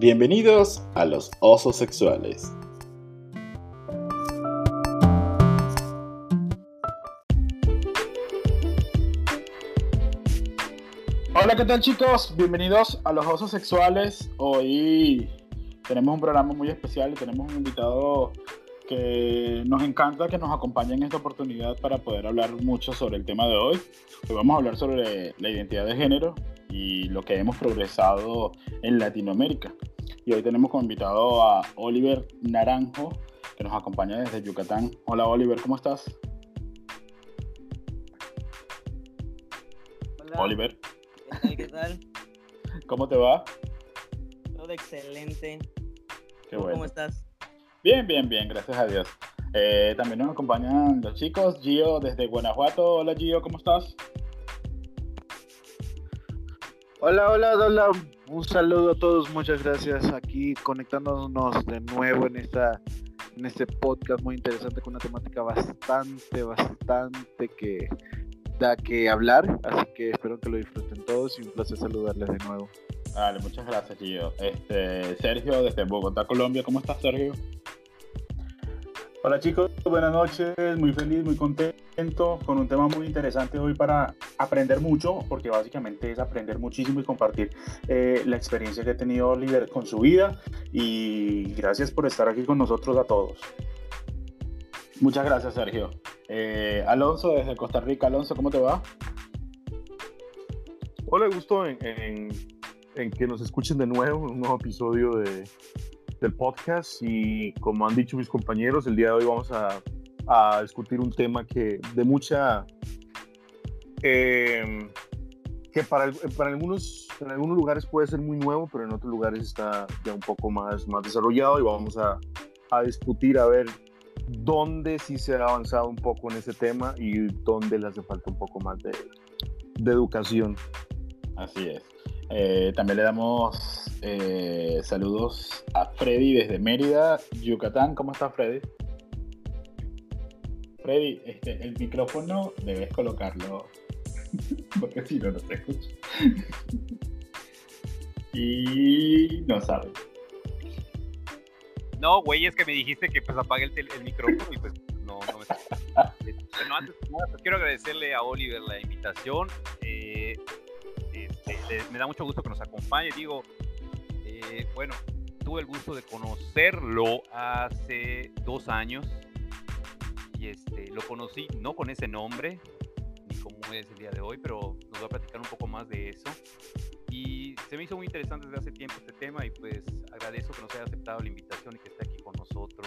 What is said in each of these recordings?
Bienvenidos a los osos sexuales. Hola, ¿qué tal chicos? Bienvenidos a los osos sexuales. Hoy tenemos un programa muy especial y tenemos un invitado que nos encanta que nos acompañe en esta oportunidad para poder hablar mucho sobre el tema de hoy. Hoy vamos a hablar sobre la identidad de género y lo que hemos progresado en Latinoamérica. Y hoy tenemos como invitado a Oliver Naranjo, que nos acompaña desde Yucatán. Hola Oliver, ¿cómo estás? Hola. Oliver, ¿Qué tal? ¿Qué tal? ¿cómo te va? Todo excelente. Qué ¿Tú bueno. ¿Cómo estás? Bien, bien, bien, gracias a Dios. Eh, también nos acompañan los chicos, Gio desde Guanajuato. Hola Gio, ¿cómo estás? Hola, hola, hola. Un saludo a todos, muchas gracias. Aquí conectándonos de nuevo en esta en este podcast muy interesante con una temática bastante, bastante que da que hablar. Así que espero que lo disfruten todos y un placer saludarles de nuevo. Vale, muchas gracias Gio. Este, Sergio desde Bogotá, Colombia. ¿Cómo estás, Sergio? Hola chicos, buenas noches, muy feliz, muy contento con un tema muy interesante hoy para aprender mucho, porque básicamente es aprender muchísimo y compartir eh, la experiencia que ha tenido Oliver con su vida y gracias por estar aquí con nosotros a todos. Muchas gracias, Sergio. Eh, Alonso desde Costa Rica. Alonso, ¿cómo te va? Hola, gusto en, en- en que nos escuchen de nuevo en un nuevo episodio de, del podcast y como han dicho mis compañeros, el día de hoy vamos a, a discutir un tema que de mucha... eh, que para, para algunos, en algunos lugares puede ser muy nuevo, pero en otros lugares está ya un poco más, más desarrollado y vamos a, a discutir a ver dónde sí se ha avanzado un poco en ese tema y dónde le hace falta un poco más de, de educación. Así es. Eh, también le damos eh, saludos a Freddy desde Mérida, Yucatán. ¿Cómo estás, Freddy? Freddy, este, el micrófono debes colocarlo porque si no, no te escucho. y no sabe. No, güey, es que me dijiste que pues apague el, el micrófono y pues no, no me Bueno, antes nada, pues, quiero agradecerle a Oliver la invitación. eh, le- me da mucho gusto que nos acompañe. Digo, eh, bueno, tuve el gusto de conocerlo hace dos años y este, lo conocí no con ese nombre ni como es el día de hoy, pero nos va a platicar un poco más de eso. Y se me hizo muy interesante desde hace tiempo este tema y pues agradezco que nos haya aceptado la invitación y que esté aquí con nosotros.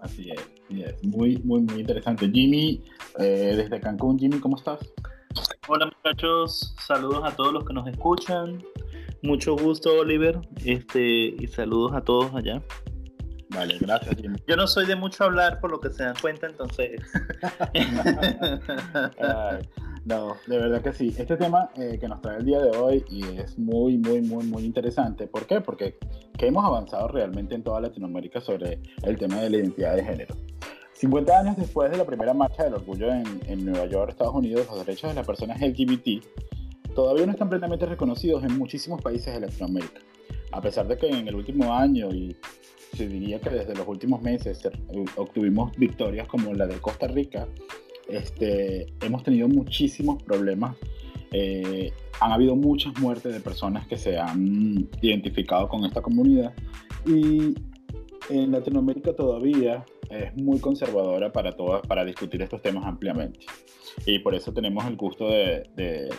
Así es, así es. Muy, muy, muy interesante. Jimmy, eh, desde Cancún, Jimmy, ¿cómo estás? Hola muchachos, saludos a todos los que nos escuchan. Mucho gusto, Oliver. Este, y saludos a todos allá. Vale, gracias, Jimmy. Yo no soy de mucho hablar, por lo que se dan cuenta, entonces. Ay, no, de verdad que sí. Este tema eh, que nos trae el día de hoy y es muy, muy, muy, muy interesante. ¿Por qué? Porque que hemos avanzado realmente en toda Latinoamérica sobre el tema de la identidad de género. 50 años después de la primera marcha del orgullo en, Nueva York, Estados Unidos, los derechos de las personas LGBT todavía no están plenamente reconocidos en muchísimos países de Latinoamérica. A pesar de que en el último año y se diría que desde los últimos meses se- obtuvimos victorias como la de Costa Rica, este, hemos tenido muchísimos problemas. Eh, han habido muchas muertes de personas que se han identificado con esta comunidad y en Latinoamérica todavía es muy conservadora para, todas, para discutir estos temas ampliamente. Y por eso tenemos el gusto de, de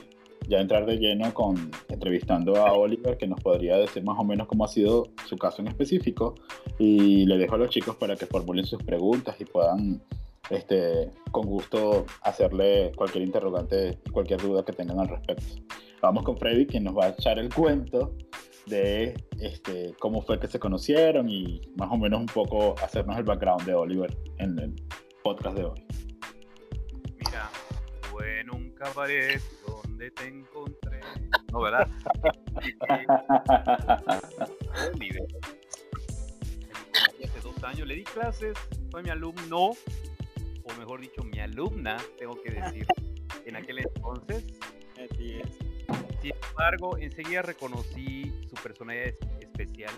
ya entrar de lleno con entrevistando a Oliver, que nos podría decir más o menos cómo ha sido su caso en específico. Y le dejo a los chicos para que formulen sus preguntas y puedan este, con gusto hacerle cualquier interrogante cualquier duda que tengan al respecto. Vamos con Freddy, quien nos va a echar el cuento de este, cómo fue que se conocieron y más o menos un poco hacernos el background de Oliver en el podcast de hoy. Mira, fue en un cabaret donde te encontré. No, ¿verdad? Oliver. Hace dos años le di clases, fue mi alumno, o mejor dicho, mi alumna, tengo que decir, en aquel entonces. Así es. Sí, embargo, enseguida reconocí su personalidad es- especial.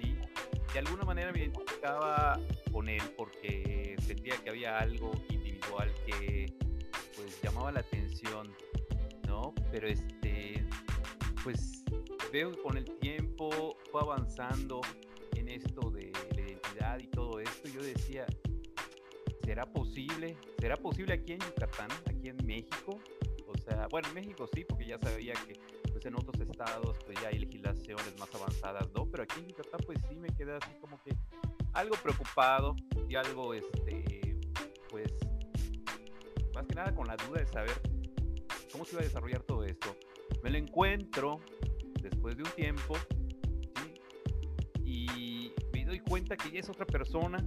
¿sí? De alguna manera me identificaba con él porque sentía que había algo individual que pues llamaba la atención, ¿no? Pero este, pues veo que con el tiempo fue avanzando en esto de la identidad y todo esto. Yo decía, ¿será posible? ¿Será posible aquí en Yucatán, aquí en México? Sea, bueno, en México sí, porque ya sabía que pues en otros estados pues ya hay legislaciones más avanzadas, ¿no? Pero aquí en Yucatán pues sí me quedé así como que algo preocupado y algo, este, pues, más que nada con la duda de saber cómo se iba a desarrollar todo esto. Me lo encuentro después de un tiempo. Y me doy cuenta que ya es otra persona,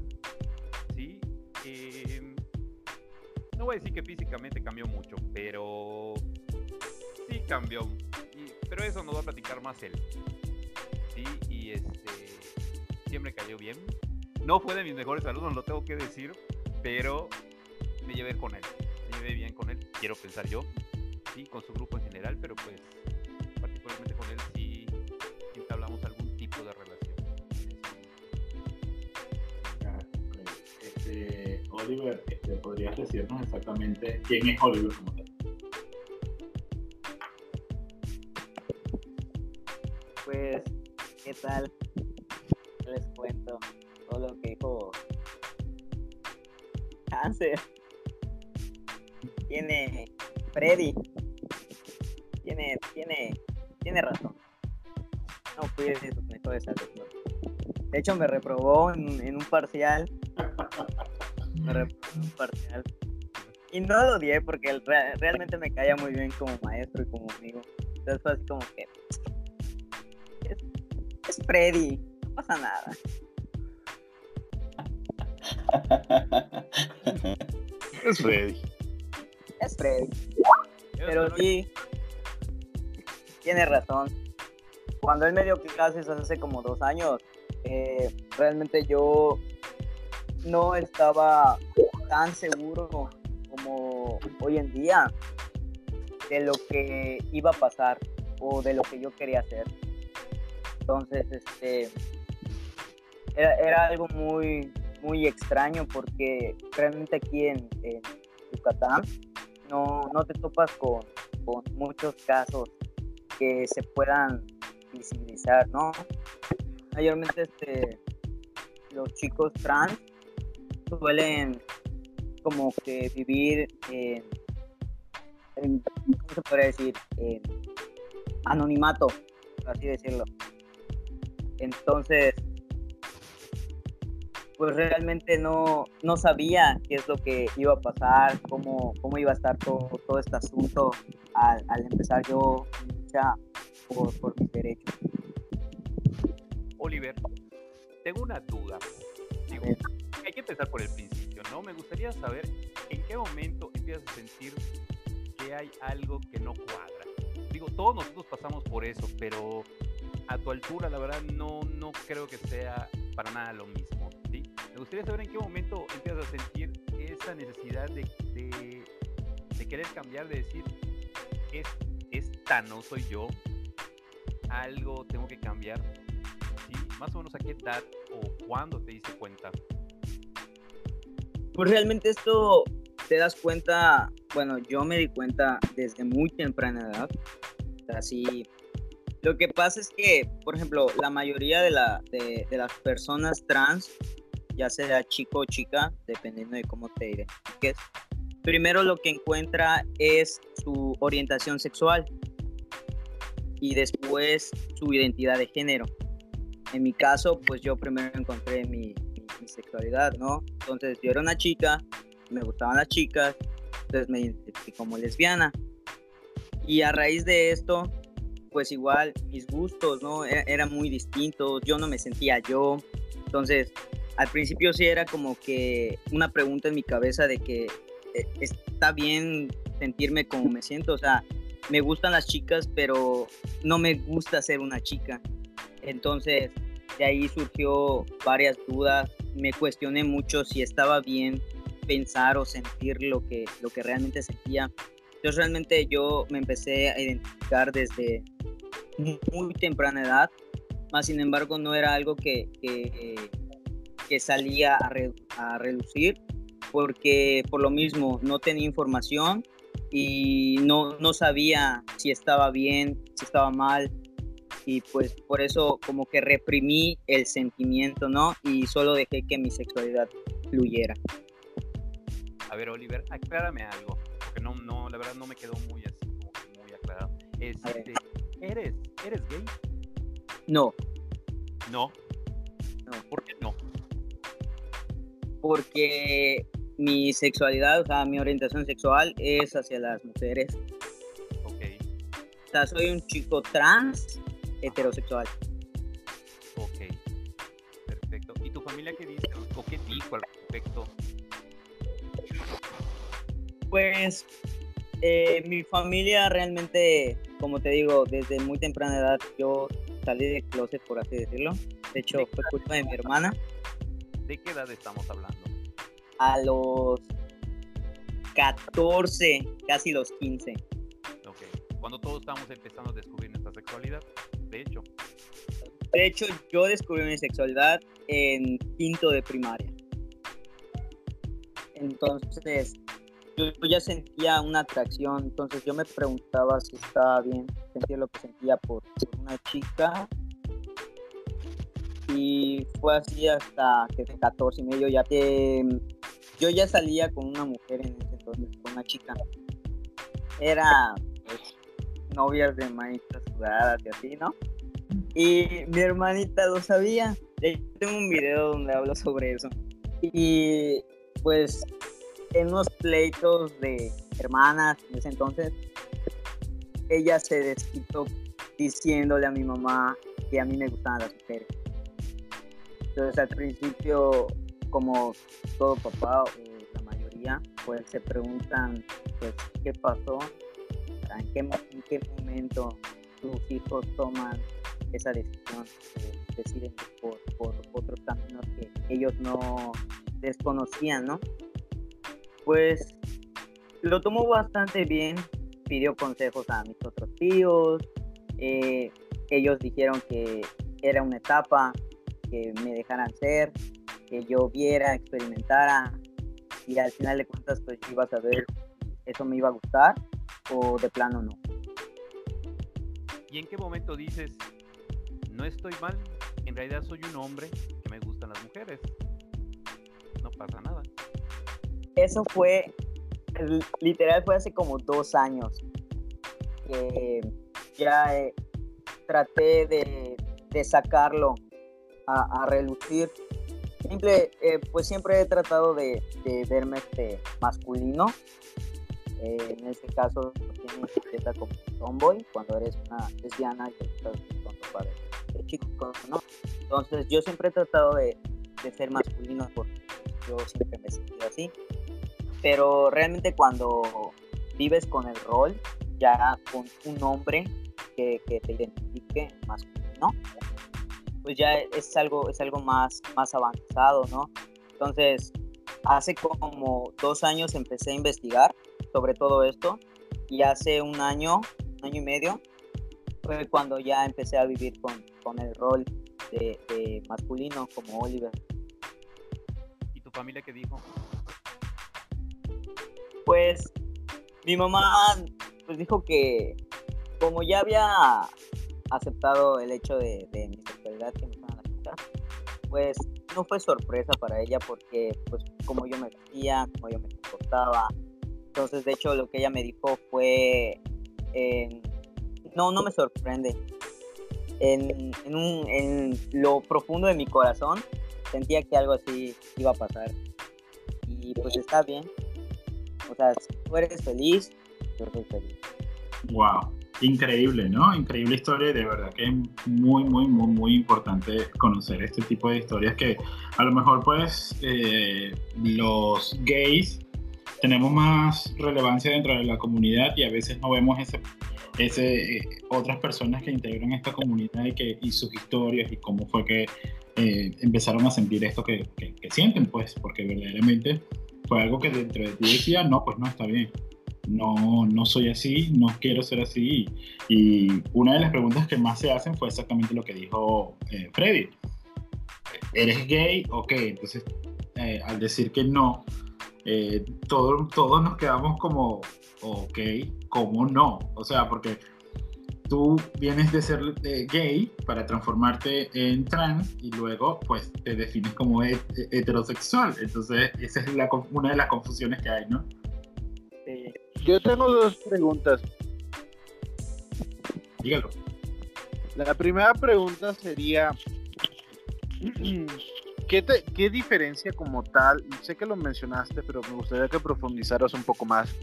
¿sí? Que no voy a decir que físicamente cambió mucho, pero sí cambió. Pero eso nos va a platicar más él. Sí, y este siempre cayó bien. No fue de mis mejores alumnos, lo tengo que decir, pero me llevé con él. Me llevé bien con él, quiero pensar yo. Sí, con su grupo en general, pero pues particularmente con él sí, entablamos algún tipo de relación. Ok. Este, Oliver, este, ¿podrías decirnos exactamente quién es Oliver como tal? Pues, ¿qué tal? Les cuento todo lo que dijo Cáncer. Tiene Freddy. Tiene, tiene, tiene razón. No fui de sus mejores alumnos. De hecho, me reprobó en, en un parcial. Un parcial. Y no lo odié porque él re- realmente me caía muy bien como maestro y como amigo. Entonces fue así como que es, es Freddy, no pasa nada. Es Freddy. Es Freddy. Pero sí, tiene razón. Cuando él me dio clases hace como dos años, eh, realmente yo no estaba tan seguro como hoy en día de lo que iba a pasar o de lo que yo quería hacer. Entonces, este, era, era algo muy, muy extraño porque realmente aquí en, Yucatán no, no te topas con, con muchos casos que se puedan visibilizar, ¿no? Mayormente este, los chicos trans suelen como que vivir en, ¿cómo se podría decir? En anonimato, por así decirlo. Entonces, pues realmente no, no sabía qué es lo que iba a pasar, cómo, cómo iba a estar todo, todo este asunto al, al empezar yo lucha por, por mis derechos. Oliver, tengo una duda. Hay que empezar por el principio, ¿no? Me gustaría saber en qué momento empiezas a sentir que hay algo que no cuadra. Digo, todos nosotros pasamos por eso, pero a tu altura, la verdad, no, no creo que sea para nada lo mismo, ¿sí? Me gustaría saber en qué momento empiezas a sentir esa necesidad de, de, de querer cambiar, de decir, es, esta no soy yo, algo tengo que cambiar. Más o menos a qué edad o cuándo te diste cuenta. Pues realmente esto te das cuenta, bueno, yo me di cuenta desde muy temprana edad. Así, lo que pasa es que, por ejemplo, la mayoría de, la, de, de las personas trans, ya sea chico o chica, dependiendo de cómo te identifiques, primero lo que encuentra es su orientación sexual y después su identidad de género. En mi caso, pues yo primero encontré mi, mi- mi sexualidad, ¿no? Entonces yo era una chica, me gustaban las chicas, entonces me identifiqué como lesbiana. Y a raíz de esto, pues igual mis gustos, ¿no? E- eran muy distintos, yo no me sentía yo. Entonces, al principio sí era como que una pregunta en mi cabeza de que eh, está bien sentirme como me siento, o sea, me gustan las chicas, pero no me gusta ser una chica. Entonces, de ahí surgió varias dudas, me cuestioné mucho si estaba bien pensar o sentir lo que, lo que realmente sentía. Entonces realmente yo me empecé a identificar desde muy temprana edad, más sin embargo no era algo que, que, salía a, re, a relucir porque por lo mismo no tenía información y no, no sabía si estaba bien, si estaba mal y pues por eso como que reprimí el sentimiento, ¿no? Y solo dejé que mi sexualidad fluyera. A ver, Oliver, aclárame algo, porque no, no, la verdad no me quedó muy así, como que muy aclarado. Este, ¿eres, ¿Eres gay? No, No. No. ¿Por qué no? porque mi sexualidad, o sea, mi orientación sexual es hacia las mujeres. Ok, O sea, soy un chico trans heterosexual. ok. Perfecto. ¿Y tu familia qué dice? ¿O qué dijo al respecto? Pues eh, mi familia realmente, como te digo, desde muy temprana edad yo salí del closet, por así decirlo. De hecho, fue culpa de mi hermana. ¿De qué edad estamos hablando? A los 14, casi los 15. Cuando todos estamos empezando a descubrir nuestra sexualidad, de hecho. De hecho, yo descubrí mi sexualidad en quinto de primaria. Entonces, yo ya sentía una atracción, entonces yo me preguntaba si estaba bien sentir lo que sentía por, por una chica. Y fue así hasta que de 14 y medio ya que yo ya salía con una mujer en ese entonces, con una chica. Era novias de manitas sudadas y así, ¿no? Y mi hermanita lo sabía. Tengo un video donde hablo sobre eso. Y pues en unos pleitos de hermanas en ese entonces, ella se desquitó diciéndole a mi mamá que a mí me gustaban las mujeres. Entonces al principio, como todo papá o la mayoría, pues se preguntan, pues, ¿qué pasó? Sea, ¿En qué, en qué momento tus hijos toman esa decisión? de deciden por, por otros caminos que ellos no desconocían, ¿no? Pues lo tomó bastante bien, pidió consejos a mis otros tíos, eh, ellos dijeron que era una etapa, que me dejaran ser, que yo viera, experimentara y al final de cuentas pues iba a saber eso me iba a gustar o de plano no. ¿Y en qué momento dices, no estoy mal, en realidad soy un hombre que me gustan las mujeres? No pasa nada. Eso fue, literal fue hace como dos años que ya eh, traté de, de sacarlo a, a relucir. Simple, eh, pues siempre he tratado de, de verme este masculino. Eh, en este caso tienes etiqueta como tomboy cuando eres una lesbiana y estás con ropa de, de chico, ¿no? Entonces yo siempre he tratado de, de ser masculino porque yo siempre me he sentido así pero realmente cuando vives con el rol, ya con un nombre que, que te identifique masculino, pues ya es algo, es algo más, más avanzado, ¿no? Entonces, hace como dos años empecé a investigar sobre todo esto y hace un año, un año y medio, fue cuando ya empecé a vivir con, con el rol de, de masculino como Oliver. ¿Y tu familia qué dijo? Pues mi mamá pues dijo que como ya había aceptado el hecho de, de mi sexualidad que me gustaban las chicas, pues no fue sorpresa para ella porque pues como yo me vestía, como yo me comportaba. Entonces de hecho lo que ella me dijo fue eh, no, no me sorprende. En, en, un, en lo profundo de mi corazón sentía que algo así iba a pasar. Y pues está bien. O sea, si tú eres feliz, yo soy feliz. Wow, increíble, ¿no? Increíble historia y de verdad que es muy, muy, muy, muy importante conocer este tipo de historias que a lo mejor pues eh, los gays tenemos más relevancia dentro de la comunidad y a veces no vemos ese, ese, eh, otras personas que integran esta comunidad y, que, y sus historias y cómo fue que eh, empezaron a sentir esto que, que, que sienten, pues, porque verdaderamente fue algo que dentro de ti decía, no, pues no está bien, no, no soy así, no quiero ser así. Y, una de las preguntas que más se hacen fue exactamente lo que dijo eh, Freddy. ¿Eres gay? Ok, entonces eh, al decir que no, eh, todo- todos nos quedamos como, ok, ¿cómo no? O sea, porque tú vienes de ser eh, gay para transformarte en trans y luego pues te defines como het- heterosexual. Entonces esa es la una de las confusiones que hay, ¿no? Sí. Yo tengo dos preguntas. Dígalo. La primera pregunta sería, ¿qué, te- qué diferencia como tal? Sé que lo mencionaste, pero me gustaría que profundizaras un poco más.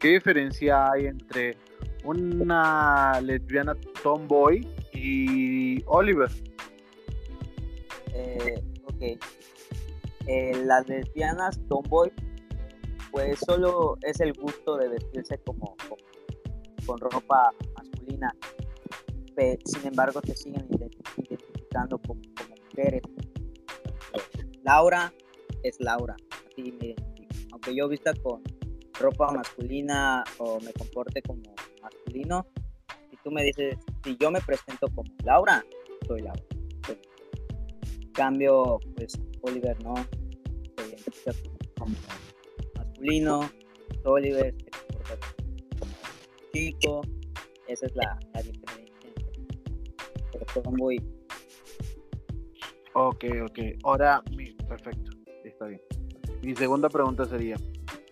¿Qué diferencia hay entre una lesbiana tomboy y Oliver? Eh, ok. Eh, las lesbianas tomboy, pues solo es el gusto de vestirse como, como- con ropa masculina. Sin embargo, se siguen ident- identificando como, como mujeres. Laura es Laura, así me identifico. Aunque yo vista con ropa masculina o me comporte como masculino, si tú me dices, si yo me presento como Laura, soy Laura. Soy cambio, pues Oliver no se identifica como masculino, Oliver se comporta como chico, esa es la, la diferencia entre Tomboy. Ok, ok. Ahora, perfecto. Está bien. Mi segunda pregunta sería,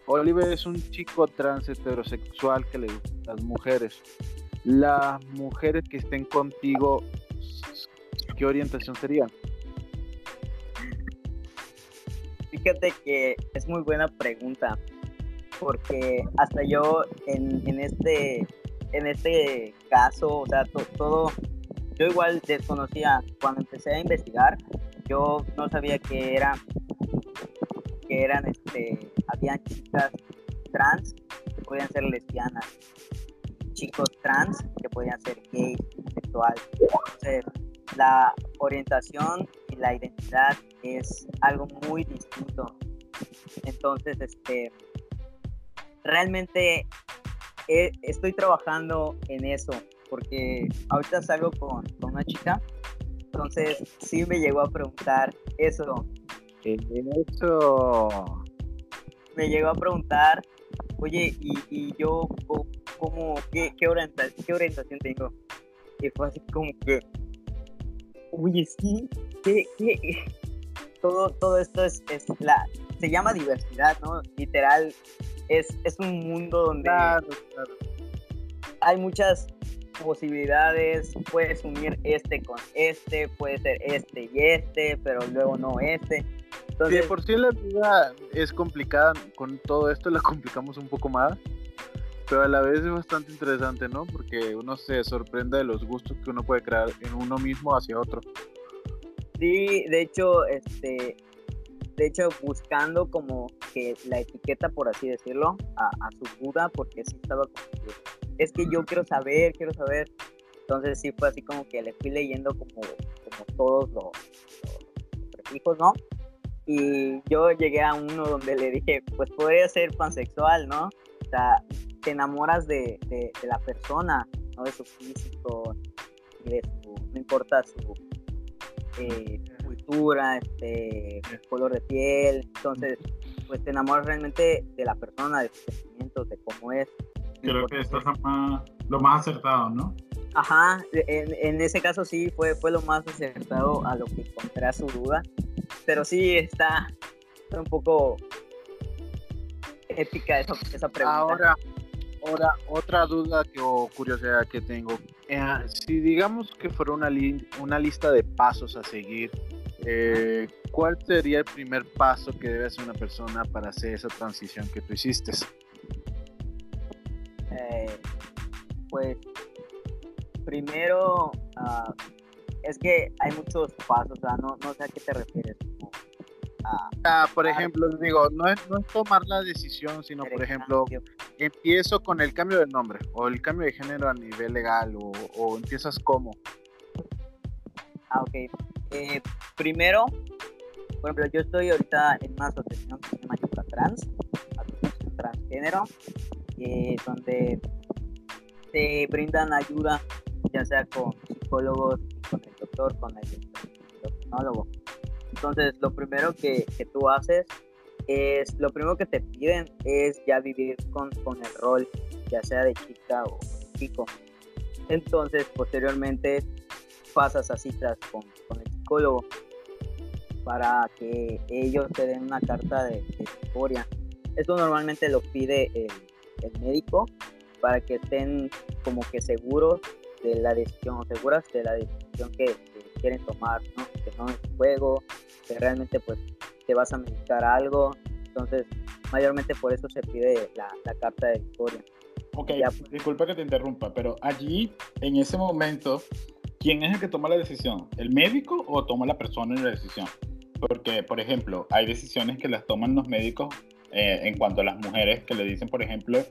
Oliver es un chico trans heterosexual que le gustan las mujeres. Las mujeres que estén contigo, ¿qué orientación sería? Fíjate que es muy buena pregunta, porque hasta yo en, en este en este caso, o sea, to- todo, yo igual desconocía, cuando empecé a investigar, yo no sabía que era, que eran, este, habían chicas trans que podían ser lesbianas, chicos trans que podían ser gay, sexual. Entonces, la orientación y la identidad es algo muy distinto. Entonces, este, realmente eh, estoy trabajando en eso, porque ahorita salgo con, con una chica, entonces sí me llegó a preguntar eso, Eso. me llegó a preguntar, oye, y, y yo, ¿cómo, qué, qué, orienta- qué orientación tengo? Y fue así como que, oye, sí, ¿qué, qué? Todo, todo esto es, es la, se llama diversidad, ¿no? Literal, es, es un mundo donde Claro, claro. hay muchas posibilidades, puedes unir este con este, puede ser este y este, pero luego no este. Si de Entonces, por sí la vida es complicada, con todo esto la complicamos un poco más, pero a la vez es bastante interesante, ¿no? Porque uno se sorprende de los gustos que uno puede crear en uno mismo hacia otro. Sí, de hecho, este, de hecho, buscando como que la etiqueta, por así decirlo, a, a su duda, porque sí estaba como que, es que yo quiero saber, quiero saber. Entonces sí fue así como que le fui leyendo como, como todos los, los prefijos, ¿no? Y yo llegué a uno donde le dije, pues podría ser pansexual, ¿no? O sea, te enamoras de, de, de la persona, no de su físico, y de su, no importa su, eh, cultura, este, color de piel, entonces, pues te enamoras realmente de la persona, de sus sentimientos, de cómo es. Creo que esto es lo más, lo más acertado, ¿no? Ajá, en, en ese caso sí fue, fue lo más acertado a lo que encontré a su duda, pero sí está, está un poco épica esa, esa pregunta. Ahora, ahora, otra duda que, o curiosidad que tengo. Eh, si digamos que fuera una, li- una lista de pasos a seguir, eh, ¿cuál sería el primer paso que debe hacer una persona para hacer esa transición que tú hiciste? Eh, pues primero ah, es que hay muchos pasos, o sea, no, no sé a qué te refieres. a Ah, por ejemplo, digo, no es, no es tomar la decisión, sino, por ejemplo, empiezo con el cambio de nombre o el cambio de género a nivel legal o, o empiezas como. Ah, ok. Eh, primero, por ejemplo, yo estoy ahorita en una asociación que se llama Trans, asociación transgénero. Eh, donde te brindan ayuda, ya sea con psicólogos, con el doctor, con el endocrinólogo. Entonces, lo primero que, que, tú haces es, lo primero que te piden es ya vivir con, con el rol, ya sea de chica o chico. Entonces, posteriormente pasas a citas con, con el psicólogo para que ellos te den una carta de, de. Esto normalmente lo pide el, el médico para que estén como que seguros de la decisión, seguras de la decisión que, que quieren tomar, ¿no? que no es juego, que realmente pues te vas a medicar algo, entonces mayormente por eso se pide la, la carta de historia. Ok, ya, pues, disculpa que te interrumpa, pero allí, en ese momento, ¿quién es el que toma la decisión? ¿El médico o toma la persona la decisión? Porque, por ejemplo, hay decisiones que las toman los médicos eh, en cuanto a las mujeres que le dicen, por ejemplo,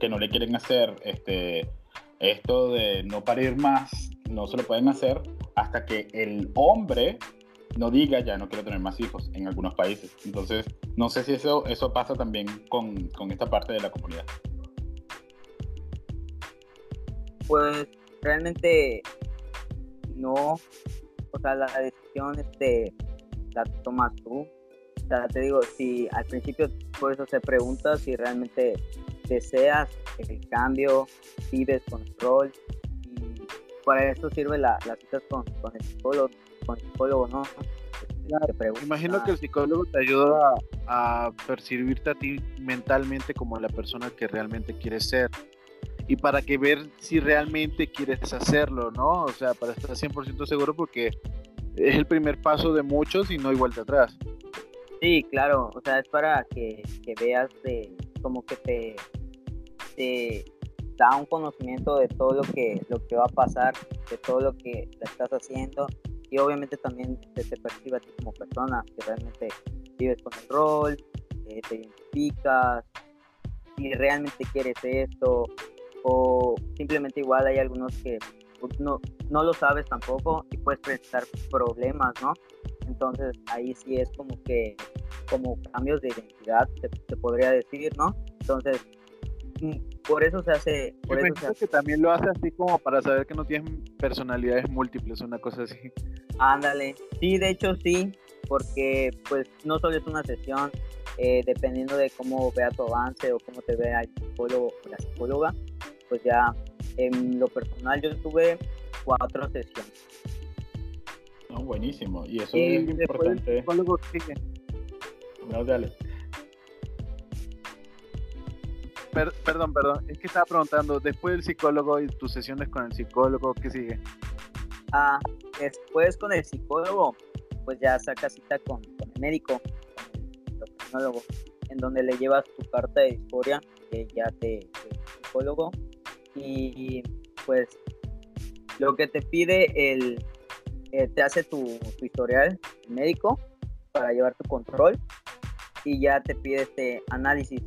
que no le quieren hacer este, esto de no parir más, no se lo pueden hacer hasta que el hombre no diga ya no quiero tener más hijos en algunos países. Entonces, no sé si eso, eso pasa también con, con esta parte de la comunidad. Pues realmente no, o sea, la decisión este, la tomas tú. O sea, te digo, si al principio por eso se pregunta si realmente deseas el cambio, vives con el rol y para eso sirve la, las citas con, con el psicólogo, con el psicólogo, ¿no? Claro, imagino que el psicólogo te ayuda a, a, percibirte a ti mentalmente como la persona que realmente quieres ser y para que ver si realmente quieres hacerlo, ¿no? O sea, para estar 100% seguro porque es el primer paso de muchos y no hay vuelta atrás. Sí, claro, o sea, es para que, que veas de, como que te, te da un conocimiento de todo lo que, lo que va a pasar, de todo lo que estás haciendo y obviamente también te, te percibe a ti como persona, que realmente vives con el rol, eh, te identificas, si realmente quieres esto, o simplemente igual hay algunos que pues, no, no lo sabes tampoco y puedes presentar problemas, ¿no? Entonces ahí sí es como que, como cambios de identidad, se, se podría decir, ¿no? Entonces, mm, por eso se hace. Por eso se hace. que también lo hace así como para saber que no tienes personalidades múltiples, una cosa así. Ándale, sí, de hecho sí, porque pues no solo es una sesión, eh, dependiendo de cómo vea tu avance o cómo te vea el psicólogo o la psicóloga, pues ya en lo personal yo tuve cuatro sesiones. No, buenísimo, y eso Y es importante. El psicólogo sigue. No, dale. Per- perdón, perdón, es que estaba preguntando, después del psicólogo y tus sesiones con el psicólogo, ¿qué sigue? Ah, después con el psicólogo, pues ya saca cita con, con el médico, con el endocrinólogo, en donde le llevas tu carta de historia que ya te psicólogo y pues lo que te pide el eh, te hace tu, tu historial médico para llevar tu control y ya te pide este análisis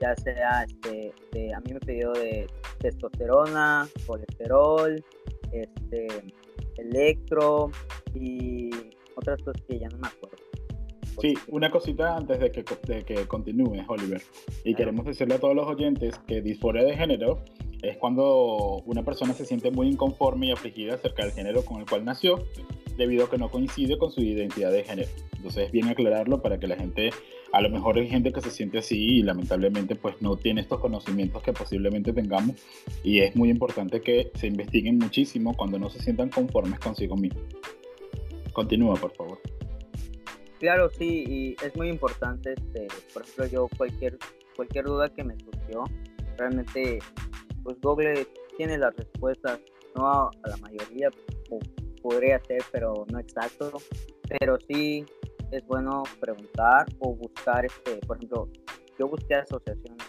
ya sea este de- a mí me pidió de testosterona colesterol este electro y otras cosas que ya no me acuerdo Sí, una cosita antes de que, de que continúes, Oliver. Y queremos decirle a todos los oyentes que disforia de género es cuando una persona se siente muy inconforme y afligida acerca del género con el cual nació, debido a que no coincide con su identidad de género. Entonces es bien aclararlo para que la gente, a lo mejor hay gente que se siente así y lamentablemente pues no tiene estos conocimientos que posiblemente tengamos y es muy importante que se investiguen muchísimo cuando no se sientan conformes consigo mismos. Continúa, por favor. Claro, sí, y es muy importante, este, por ejemplo, yo cualquier, cualquier duda que me surgió, realmente, pues Google tiene las respuestas, no a, a la mayoría, po- podría ser, pero no exacto, pero sí es bueno preguntar o buscar, este, por ejemplo, yo busqué asociaciones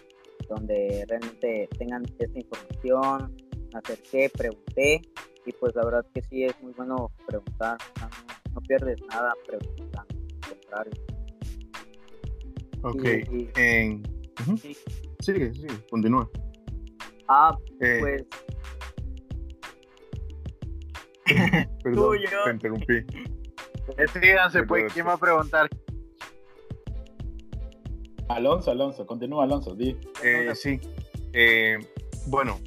donde realmente tengan esta información, me acerqué, pregunté, y pues la verdad que sí es muy bueno preguntar, no, no pierdes nada preguntando contrario. Ok. Y- y- En... Ujú. Sí. Sigue, sigue, continúa. Ah, Eh, pues perdón, tuyo. te interrumpí. Síganse, pues. ¿quién va a preguntar? Alonso, Alonso, continúa, Alonso. Di. Eh, sí. eh, bueno,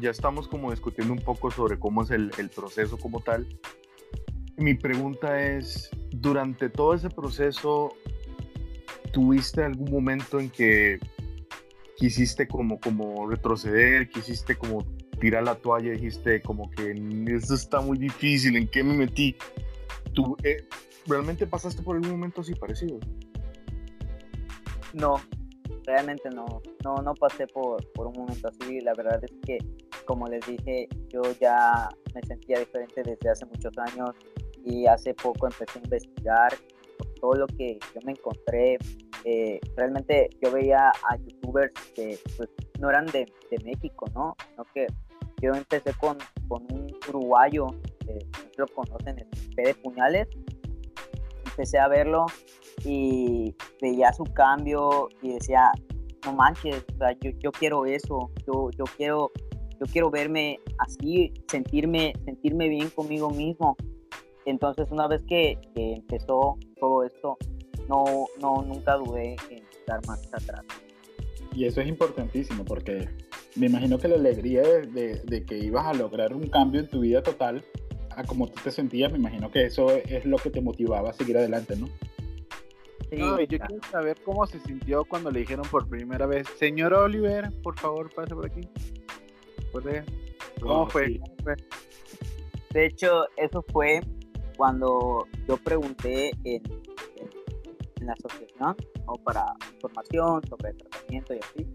ya estamos como discutiendo un poco sobre cómo es el, el proceso como tal. Mi pregunta es, durante todo ese proceso, ¿tuviste algún momento en que quisiste como, como retroceder, quisiste como tirar la toalla, dijiste como que esto está muy difícil, ¿en qué me metí? ¿Tú eh, realmente pasaste por algún momento así parecido? No, realmente no, no, no pasé por, por un momento así. La verdad es que, como les dije, yo ya me sentía diferente desde hace muchos años y hace poco empecé a investigar todo lo que yo me encontré. Eh, realmente yo veía a youtubers que pues, no eran de, de México, ¿no? Sino que yo empecé con, con un uruguayo, no lo conocen, es P de Puñales. Empecé a verlo y veía su cambio y decía, no manches, yo, yo quiero eso, yo, yo quiero yo quiero verme así, sentirme, sentirme bien conmigo mismo. Entonces, una vez que empezó todo esto, no, no, nunca dudé en dar más atrás. Y eso es importantísimo porque me imagino que la alegría de, de- de que ibas a lograr un cambio en tu vida total, a como tú te sentías, me imagino que eso es lo que te motivaba a seguir adelante, ¿no? Sí, No, y yo claro. quiero saber cómo se sintió cuando le dijeron por primera vez, señor Oliver, por favor, pase por aquí. ¿Puede? ¿Cómo No, fue? sí. ¿Cómo fue? De hecho, eso fue cuando yo pregunté en la asociación ¿no? para información sobre el tratamiento y así.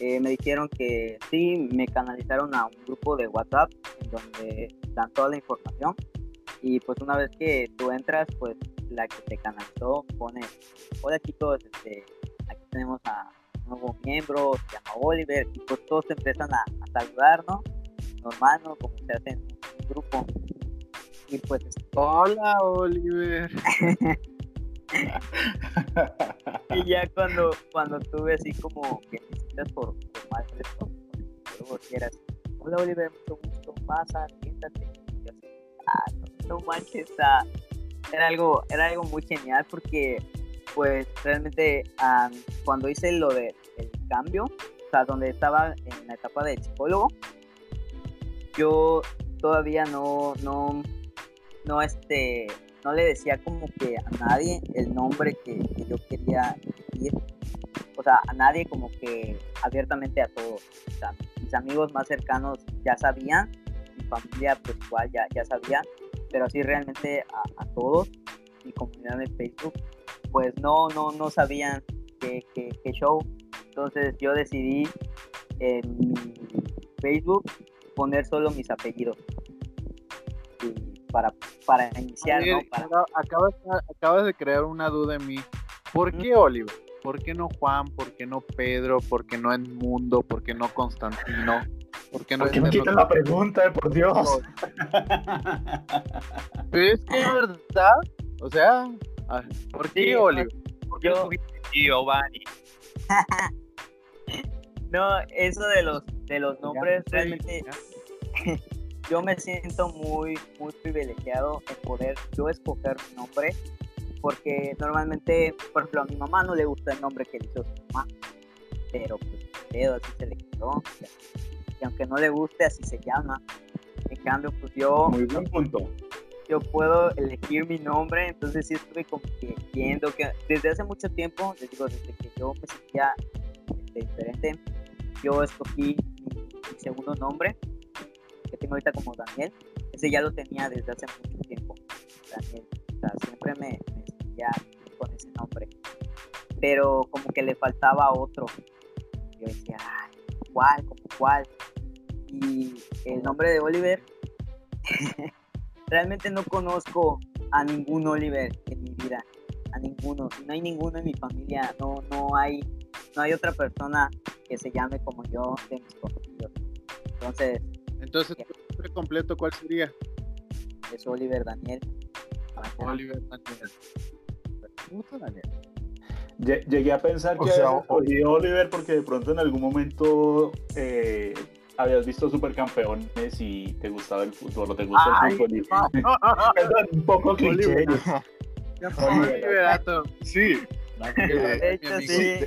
Eh, me dijeron que sí, me canalizaron a un grupo de WhatsApp en donde dan toda la información. Y pues una vez que tú entras, pues la que te canalizó pone, hola chicos, este, aquí tenemos a un nuevo miembro, se llama Oliver, y pues todos empiezan a, a saludar, ¿no? Normal, ¿no? Como se hace en un grupo. Y pues Hola, Oliver. Y ya cuando, cuando tuve así como que necesitas por, por más luego quieras, hola Oliver, mucho gusto, pasa, siéntate. Y así, ah, no, no manches, era algo, era algo muy genial porque pues realmente cuando hice lo del el cambio, o sea, donde estaba en la etapa de psicólogo, yo todavía no, no, no este, no le decía como que a nadie el nombre que, yo quería elegir. O sea, a nadie como que abiertamente a todos. O sea, mis amigos más cercanos ya sabían, mi familia pues igual ya, ya sabía, pero así realmente a, todos, mi comunidad de Facebook, pues no, no, no sabían qué, qué show. Entonces yo decidí en mi Facebook poner solo mis apellidos. Para, para iniciar, ¿no? Para, acabas, acabas de crear una duda en mí. ¿Por qué Oliver? ¿Por qué no Juan? ¿Por qué no Pedro? ¿Por qué no Edmundo? ¿Por qué no Constantino? ¿Por qué no ¿Por qué me este quitan la pregunta, por Dios? Pero es que es verdad. O sea, ah, ¿por qué Sí, Oliver? ¿Por qué Yo- Giovanni? No, eso de los de los nombres realmente yo me siento muy muy privilegiado en poder yo escoger mi nombre porque normalmente, por ejemplo, a mi mamá no le gusta el nombre que le hizo su mamá, pero pues pedo, así se le quedó. Y aunque no le guste, así se llama. En cambio, pues yo Muy buen punto. yo puedo elegir mi nombre, entonces sí estuve como que viendo que desde hace mucho tiempo, les digo, desde que yo me sentía este, diferente, yo escogí mi, mi segundo nombre, que tengo ahorita como Daniel, ese ya lo tenía desde hace mucho tiempo, Daniel, siempre me, me sentía con ese nombre, pero como que le faltaba otro, yo decía, ay, ¿cuál? ¿Como cuál? Y el nombre de Oliver realmente no conozco a ningún Oliver en mi vida, a ninguno, no hay ninguno en mi familia, no, no hay, no hay otra persona que se llame como yo de mis conocidos. Entonces, Entonces, ¿tu nombre completo cuál sería? es Oliver Daniel. Oliver Daniel. Llegué a pensar O que sea, Oliver porque de pronto en algún momento eh, habías visto Supercampeones y te gustaba el fútbol o te gusta Ay, el fútbol. y- Perdón, un poco cliché. Oliver. Oliver. Oliverato. Sí, De hecho, sí.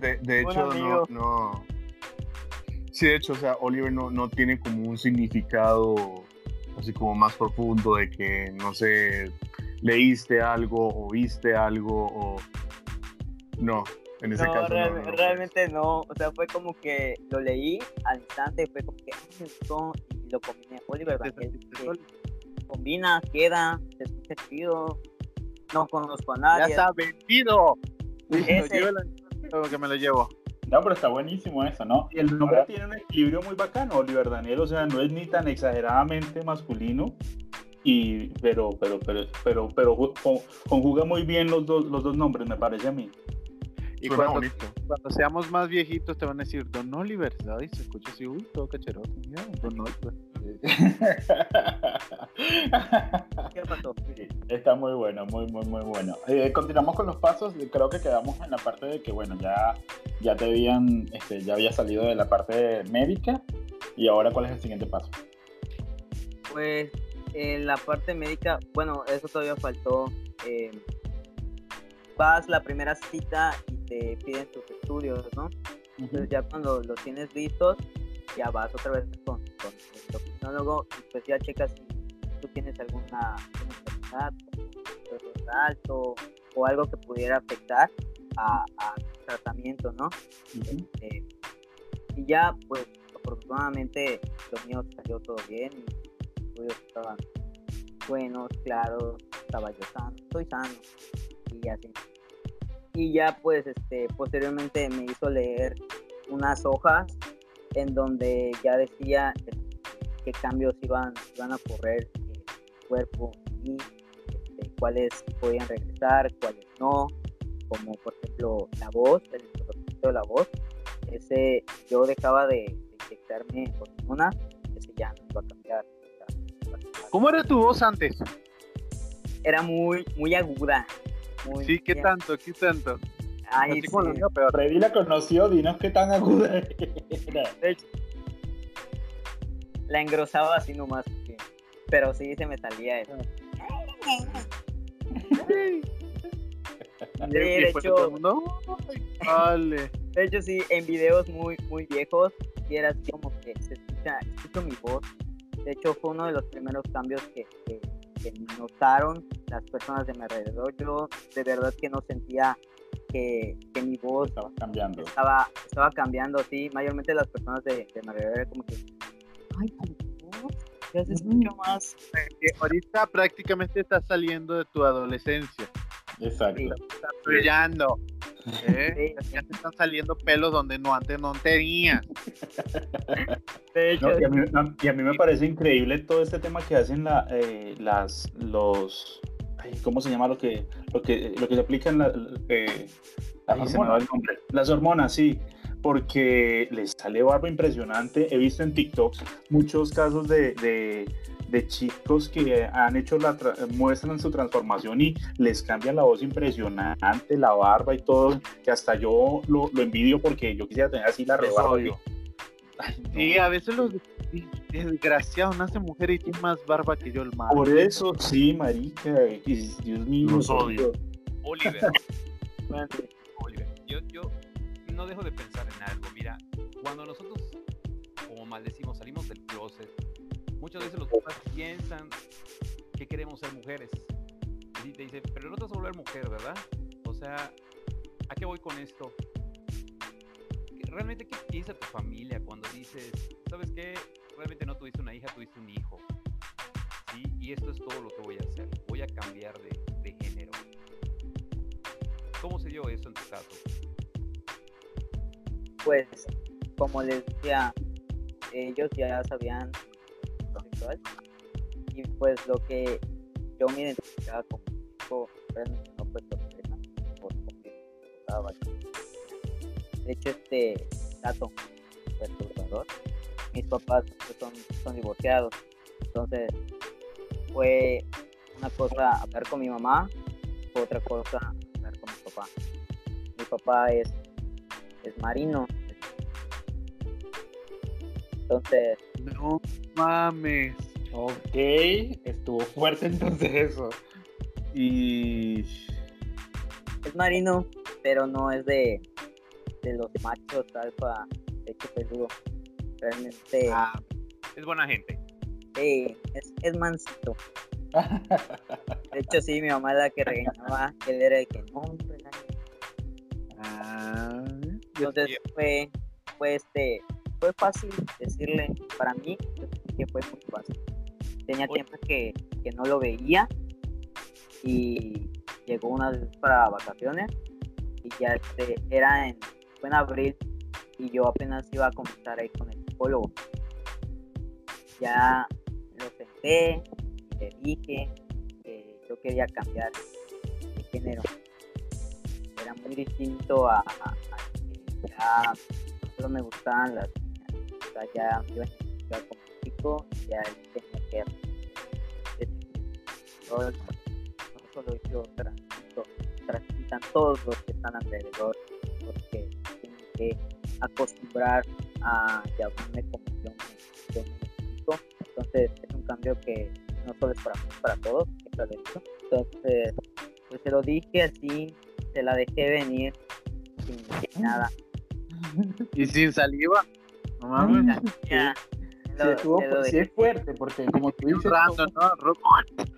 de, de hecho, no, no, Sí, de hecho, o sea, Oliver no, no tiene como un significado así como más profundo de que, no sé, leíste algo o viste algo o... No, en ese No, caso real- no, realmente no. O sea, fue como que lo leí al instante, fue como que "Ay, me gustó y lo combiné. Oliver combina, queda, se escucha chido. No conozco a Ya nadie. está vendido. Ese- que me lo llevo. No, pero está buenísimo eso, ¿no? Y el nombre Ahora- tiene un equilibrio muy bacano, Oliver Daniel, o sea, no es ni tan exageradamente masculino, y, pero, pero, pero, pero, pero ju- con- conjuga muy bien los dos, los dos nombres, me parece a mí. Y cuando, bonito. cuando seamos más viejitos te van a decir Don Oliver, ¿sabes? Se escucha así, uy, todo cacheroso. mira, Don Oliver. ¿Qué pasó? Sí, está muy bueno, muy, muy, muy bueno. Eh, continuamos con los pasos. Creo que quedamos en la parte de que, bueno, ya, ya te habían, este, ya había salido de la parte médica. Y ahora, ¿cuál es el siguiente paso? Pues en la parte médica, bueno, eso todavía faltó. eh, vas la primera cita y te piden tus estudios, ¿no? Entonces ya cuando los tienes listos, ya vas otra vez con, con el endocrinólogo y pues ya checas si tú tienes alguna, enfermedad, alto o algo que pudiera afectar a, a tratamiento, ¿no? Este, y ya, pues, afortunadamente, lo mío salió todo bien. Mis estudios estaban buenos, claros, estaba yo sano, estoy sano. Y así. Y ya, pues, este, posteriormente me hizo leer unas hojas en donde ya decía qué cambios iban, iban a ocurrir en el cuerpo y este, cuáles podían regresar, cuáles no, como por ejemplo la voz, el reconocimiento de la voz, ese yo dejaba de, de inyectarme hormonas, ese ya no iba a cambiar. ¿Cómo era tu voz antes? Era muy, muy aguda. Muy, Sí, ¿qué muy- tanto? ¿Qué tanto? Ay, la sí. mía, peor. Freddy la conoció, dinos qué tan aguda era. De hecho, la engrosaba así nomás, porque- pero sí se me salía eso. De hecho- "Ay, Vale. De hecho, sí, en videos muy, muy viejos, era así como que se escucha, escucho mi voz. De hecho, fue uno de los primeros cambios que, que- que notaron las personas de mi alrededor. Yo de verdad que no sentía que, que mi voz Estabas cambiando. estaba, estaba cambiando, sí. Mayormente las personas de, de era como que, ay, ya se escucha más. Que ahorita prácticamente estás saliendo de tu adolescencia. Exacto. Sí. Estás brillando. ¿eh? Sí, Ya te están saliendo pelos donde no antes no tenías. de hecho, No, y, a mí, a- y a mí me parece increíble todo este tema que hacen la, eh, las, los, ay, ¿cómo se llama lo que, lo que, lo que se la, eh, ay, se me va el hormonas. nombre. Las hormonas, sí, porque les sale barba impresionante. He visto en TikToks muchos casos de, de, de chicos que han hecho la, tra- muestran su transformación y les cambia la voz impresionante, la barba y todo, que hasta yo lo, lo envidio porque yo quisiera tener así la rebarba. Ay, no. Sí, a veces los desgraciados nacen mujer y tiene más barba que yo el mal. Por eso, sí, marica. y- Dios mío. Los odio. Oliver, Oliver, yo, yo no dejo de pensar en algo. Mira, cuando nosotros, como maldecimos, salimos del closet, muchas veces los papás piensan que queremos ser mujeres. Y te dicen, pero no te vas a volver mujer, ¿verdad? O sea, ¿a qué voy con esto? ¿Qué- ¿Realmente qué piensa tu familia cuando dices, ¿sabes qué? Realmente no tuviste una hija, tuviste un hijo. ¿Sí? Y esto es todo lo que voy a hacer. Voy a cambiar de, de género. ¿Cómo se dio eso en tu caso? pues, como les decía, ellos ya sabían lo sexual. Y pues lo que yo me identificaba como realmente no fue sorpresa, porque bastante. De hecho, este dato perturbador, mis papás pues, son, son divorciados. Entonces, fue una cosa hablar con mi mamá, fue otra cosa hablar con mi papá. Mi papá es, es marino. Entonces, No mames. Ok, estuvo fuerte entonces eso. Y es marino, pero no es de, de los machos alfa, de hecho peludo. Realmente, Ah, es buena gente. sí, es, es mansito. De hecho, sí, mi mamá es la que regañaba, él era el que no, no regañes". Ah, Entonces fue, fue este, fue fácil decirle, para mí, que fue muy fácil. Tenía Oye. tiempo que, que no lo veía y llegó una vez para vacaciones y ya este, era en, fue en abril y yo apenas iba a comenzar ahí con el psicólogo. Ya lo senté, le dije que yo quería cambiar de género. Era muy distinto a, ya solo me gustaban las niñas. O sea, ya me iba como chico, ya él tenía que. No solo yo transito, transitan todos los que están alrededor, que acostumbrar a llamarme como yo me, identifico. Entonces es un cambio que no solo es para mí, es para todos. Entonces, pues se lo dije así, se la dejé venir sin decir nada. Y sin saliva. No mames. Ya, Sí, lo- estuvo- se lo sí es fuerte, porque como tú dices, Random, ¿no?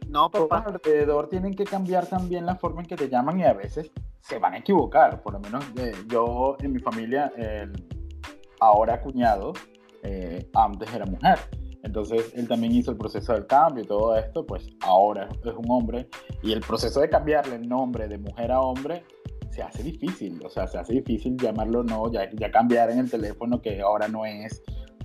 No, papá. alrededor tienen que cambiar también la forma en que te llaman y a veces se van a equivocar. Por lo menos eh, yo en mi familia, el ahora cuñado, eh, antes era mujer. Entonces él también hizo el proceso del cambio y todo esto, pues ahora es un hombre. Y el proceso de cambiarle el nombre de mujer a hombre se hace difícil. O sea, se hace difícil llamarlo no, ya, ya cambiar en el teléfono que ahora no es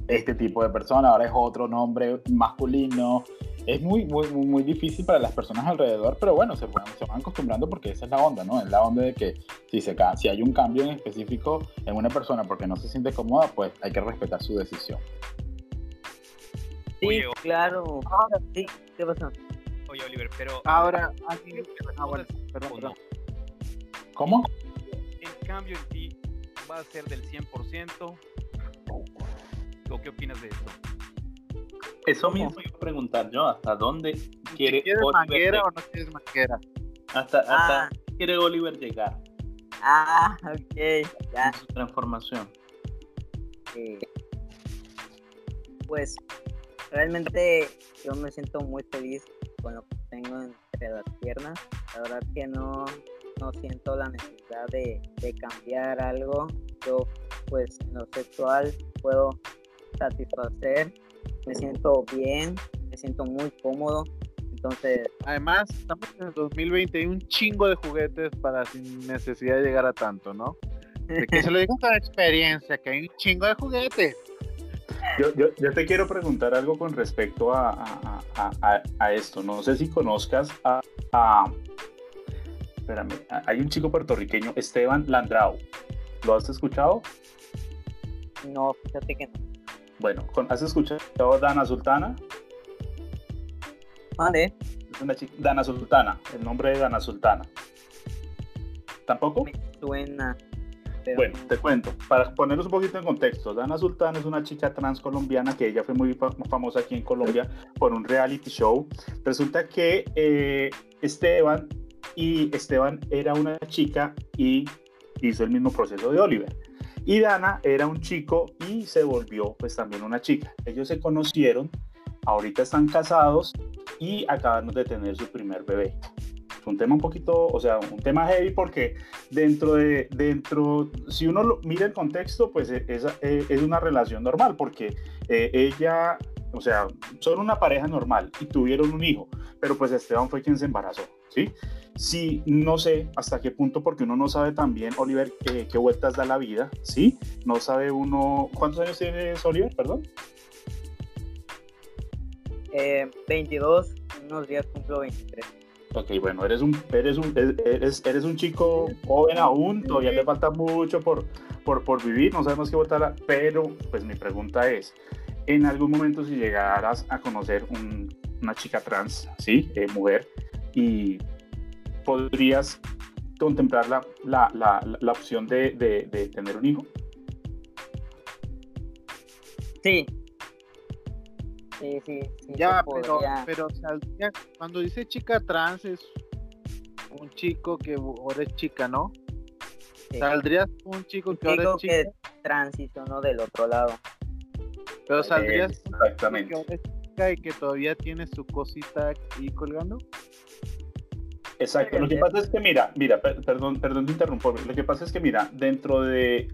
este tipo de persona, ahora es otro nombre masculino. Es muy, muy, muy, difícil para las personas alrededor, pero bueno, se van, se van acostumbrando porque esa es la onda, ¿no? Es la onda de que si, se, ca- si hay un cambio en específico en una persona porque no se siente cómoda, pues hay que respetar su decisión. Sí, Oye, claro. Sí, ¿qué pasó? Oye, Oliver, pero. Ahora, aquí- ah, bueno, perdón, perdón. ¿Cómo? ¿El cambio en ti va a ser del 100%? ¿O qué opinas de esto? Eso mismo iba a preguntar yo, ¿hasta dónde quiere ¿Quieres Oliver manguera llegar? o no quieres manguera? ¿Hasta, hasta Ah. quiere Oliver llegar Ah, ok, ya. en su transformación? eh, pues realmente yo me siento muy feliz con lo que tengo entre las piernas. La verdad que no, no siento la necesidad de, de cambiar algo. Yo pues en lo sexual puedo satisfacer, me siento bien, me siento muy cómodo. Entonces, Además, estamos en el 2020 y un chingo de juguetes para sin necesidad de llegar a tanto, ¿no? De que se lo digo con experiencia, que hay un chingo de juguetes. Yo, yo, yo te quiero preguntar algo con respecto a, a- a- a- a esto. No sé si conozcas a, a- Espérame, hay un chico puertorriqueño, Esteban Landrau. ¿Lo has escuchado? no, fíjate que no. Bueno, ¿has escuchado a Dana Sultana? Vale, Es una chica, Dana Sultana, el nombre de Dana Sultana. ¿Tampoco? me suena. pero Bueno, no. te cuento, para ponernos un poquito en contexto, Dana Sultana es una chica trans colombiana que ella fue muy fa- famosa aquí en Colombia por un reality show. Resulta que eh, Esteban y Esteban era una chica y hizo el mismo proceso de Oliver. Y Dana era un chico y se volvió pues también una chica. Ellos se conocieron, ahorita están casados y acaban de tener su primer bebé. Es un tema un poquito, o sea, un tema heavy porque dentro de, dentro, si uno lo, mira el contexto, pues es, es una relación normal, porque eh, ella, o sea, son una pareja normal y tuvieron un hijo, pero pues Esteban fue quien se embarazó, ¿sí? Sí, no sé hasta qué punto, porque uno no sabe también, Oliver, qué, qué vueltas da la vida, ¿sí? No sabe uno, ¿cuántos años tienes, Oliver, perdón? Eh, 22, unos días cumplo 23. Ok, bueno, eres un, eres un, eres, eres un chico joven aún, todavía te falta mucho por, por, por vivir, no sabemos qué votar, pero pues mi pregunta es, en algún momento si llegaras a conocer un- una chica trans, ¿sí? Eh, mujer, y podrías contemplar la, la, la, la opción de, de, de tener un hijo. Sí. Sí, sí, sí. Ya, pero, pero saldría- cuando dice chica trans es un chico que ahora es chica, ¿no? sí. Saldrías un chico Un que ahora es chica. que transicionó del otro lado. Pero saldrías Exactamente. que y que todavía tiene su cosita ahí colgando. Exacto, lo que pasa es que mira, mira, per- perdón, perdón te interrumpo, lo que pasa es que mira, dentro de,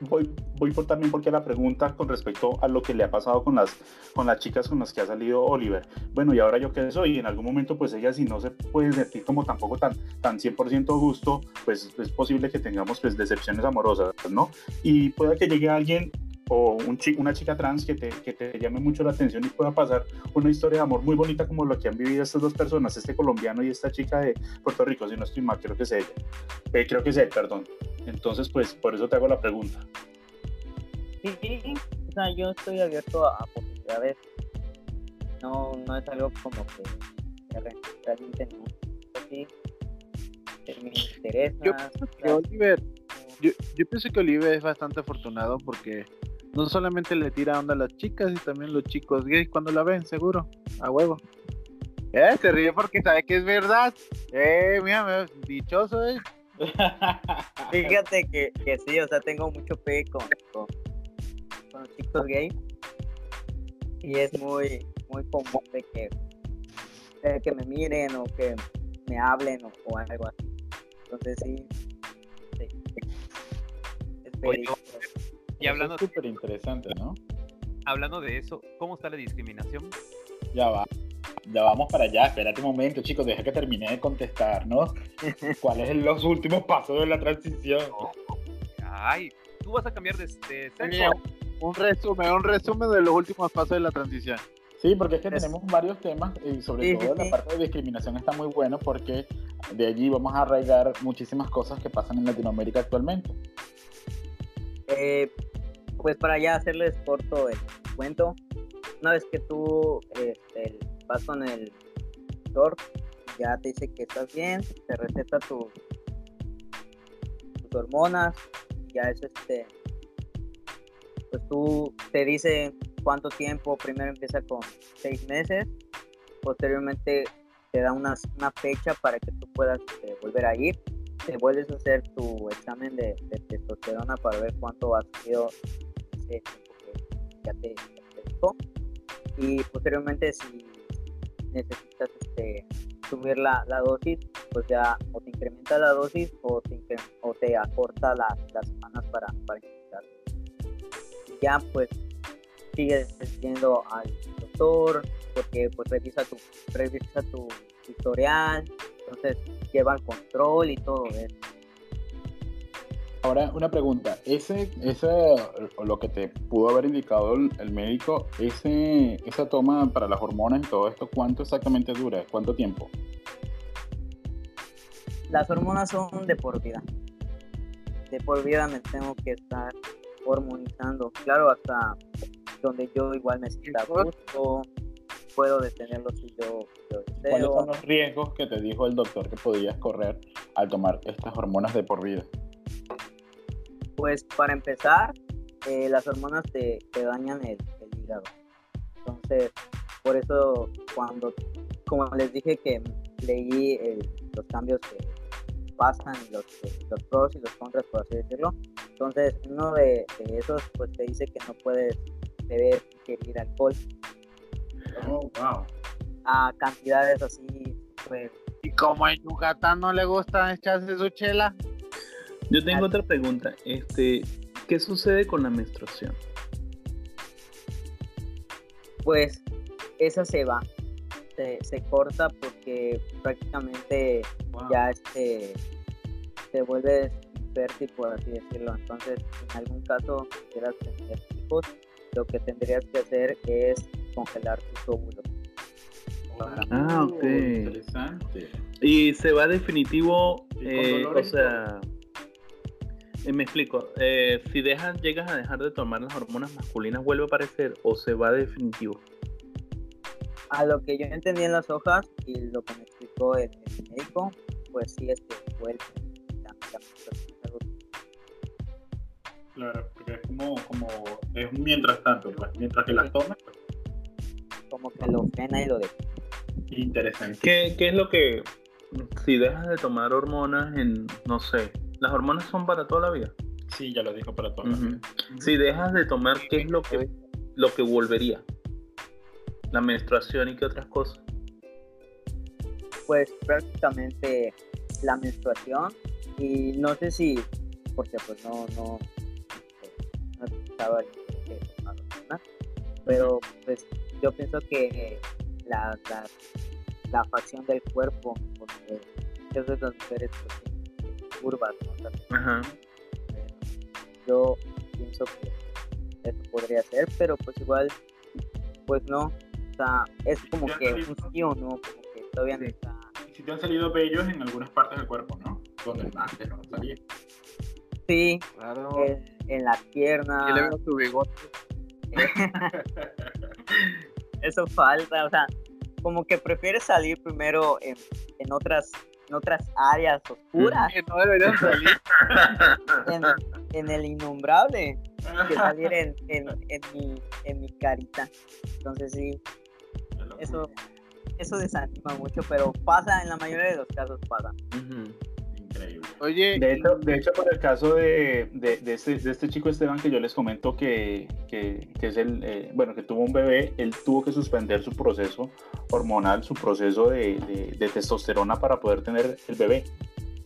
voy, voy por también porque la pregunta con respecto a lo que le ha pasado con las, con las chicas con las que ha salido Oliver, bueno, y ahora yo qué soy, en algún momento pues ella si no se puede sentir como tampoco tan, tan 100% gusto, pues es posible que tengamos pues decepciones amorosas, ¿no? Y pueda que llegue alguien o un chi- una chica trans que te, que te llame mucho la atención y pueda pasar una historia de amor muy bonita como lo que han vivido estas dos personas, este colombiano y esta chica de Puerto Rico, si no estoy mal, creo que es ella. Eh, creo que es él, perdón. Entonces, pues, por eso te hago la pregunta. Sí. O sea, yo estoy abierto a, a posibilidades. No, no es algo como que, que re- realmente no. Sí, me interesa. Yo pienso que Oliver, yo, yo pienso que Oliver es bastante afortunado porque no solamente le tira onda a las chicas y también los chicos gays cuando la ven, seguro, a huevo. Eh, se ríe porque sabe que es verdad. Eh, mira, dichoso, eh. Fíjate que, que sí, o sea, tengo mucho pe con, con, con los chicos gay. Y es muy, muy común de que, de que me miren o que me hablen o, o algo así. Entonces sí. sí. Es. Y hablando, Es súper interesante, ¿no? hablando de eso, ¿cómo está la discriminación? Ya va. Ya vamos para allá. Espérate un momento, chicos. Deja que termine de contestar, ¿no? ¿Cuáles son los últimos pasos de la transición? Ay, tú vas a cambiar de, de sexo. Un resumen, un resumen de los últimos pasos de la transición. Sí, porque es que Es- tenemos varios temas y sobre Sí, todo sí, la parte de discriminación está muy bueno porque de allí vamos a arraigar muchísimas cosas que pasan en Latinoamérica actualmente. Eh, pues para ya hacerles corto el cuento, una vez que tú este, vas con el doctor, ya te dice que estás bien, te receta tu- tus hormonas, ya es este, pues tú te dice cuánto tiempo, primero empieza con seis meses, posteriormente te da una, una fecha para que tú puedas este, volver a ir te vuelves a hacer tu examen de, de testosterona para ver cuánto has tiempo que ya te, dijo. Y posteriormente, si necesitas este, subir la, la dosis, pues ya o te incrementa la dosis o te, o te acorta la- las semanas para, para ya, pues sigues yendo al doctor porque pues revisa tu, revisa tu historial, entonces lleva el control y todo eso. Ahora, una pregunta. Ese, ese, lo que te pudo haber indicado el, el médico, ese, esa toma para las hormonas y todo esto, ¿cuánto exactamente dura? ¿Cuánto tiempo? Las hormonas son de por vida. De por vida me tengo que estar hormonizando. Claro, hasta donde yo igual me sienta gusto, puedo detenerlo si yo, yo ¿Cuáles deseo. son los riesgos que te dijo el doctor que podías correr al tomar estas hormonas de por vida? Pues para empezar, eh, las hormonas te, te dañan el, el hígado. Entonces, por eso cuando, como les dije que leí el- los cambios que pasan, los, los pros y los contras, por así decirlo, entonces uno de, de esos pues te dice que no puedes beber, ingerir alcohol Oh, wow. a cantidades así, pues Y como en Yucatán no le gusta echarse su chela, Yo tengo otra pregunta. Este, ¿qué sucede con la menstruación? pues esa se va, se, se corta porque prácticamente ya este te vuelves infértil por así decirlo. Entonces, en algún caso quieras tener hijos, lo que tendrías que hacer es congelar tus óvulos. Ah, ok. Oh, Interesante. Y se va definitivo, eh, dolor o sea, eh, me explico, eh, si dejas, llegas a dejar de tomar las hormonas masculinas, ¿vuelve a aparecer o se va definitivo? A lo que yo entendí en las hojas y lo que me explicó el, el médico, pues sí es que vuelve. Claro, porque es como, como, es un mientras tanto, pues, mientras que las tomas, pues, como que lo frena y lo de interesante. ¿Qué, qué es lo que, si dejas de tomar hormonas en, no sé, las hormonas son para toda la vida? Sí, ya lo dijo para todos. Ujú. Si dejas de tomar, ¿qué es lo que lo que volvería. La menstruación y qué otras cosas. Pues prácticamente la menstruación y no sé si, porque pues no, no, no estaba pero pues yo pienso que la, la, la facción del cuerpo, porque muchas veces las mujeres pues, curvas, ¿no? Ajá. Yo pienso que eso podría ser, pero pues igual, pues no. O sea, es como que te digo. un sí o no, como que todavía no está. Y si te han salido vellos en algunas partes del cuerpo, ¿no? Donde antes no salía. Sí, Claro. en, en la pierna. Yo le veo su bigote. eso falta, o sea, como que prefieres salir primero en, en otras en otras áreas oscuras, Que no deberían salir. en, en el innombrable, que salir en, en, en mi, en mi carita. Entonces sí, eso, eso desanima mucho, pero pasa, en la mayoría de los casos pasa. Increíble. Oye, De hecho, de hecho, por el caso de, de, de este, de este chico Esteban que yo les comento que, que, que es el, eh, bueno, que tuvo un bebé, él tuvo que suspender su proceso hormonal, su proceso de testosterona para poder tener el bebé,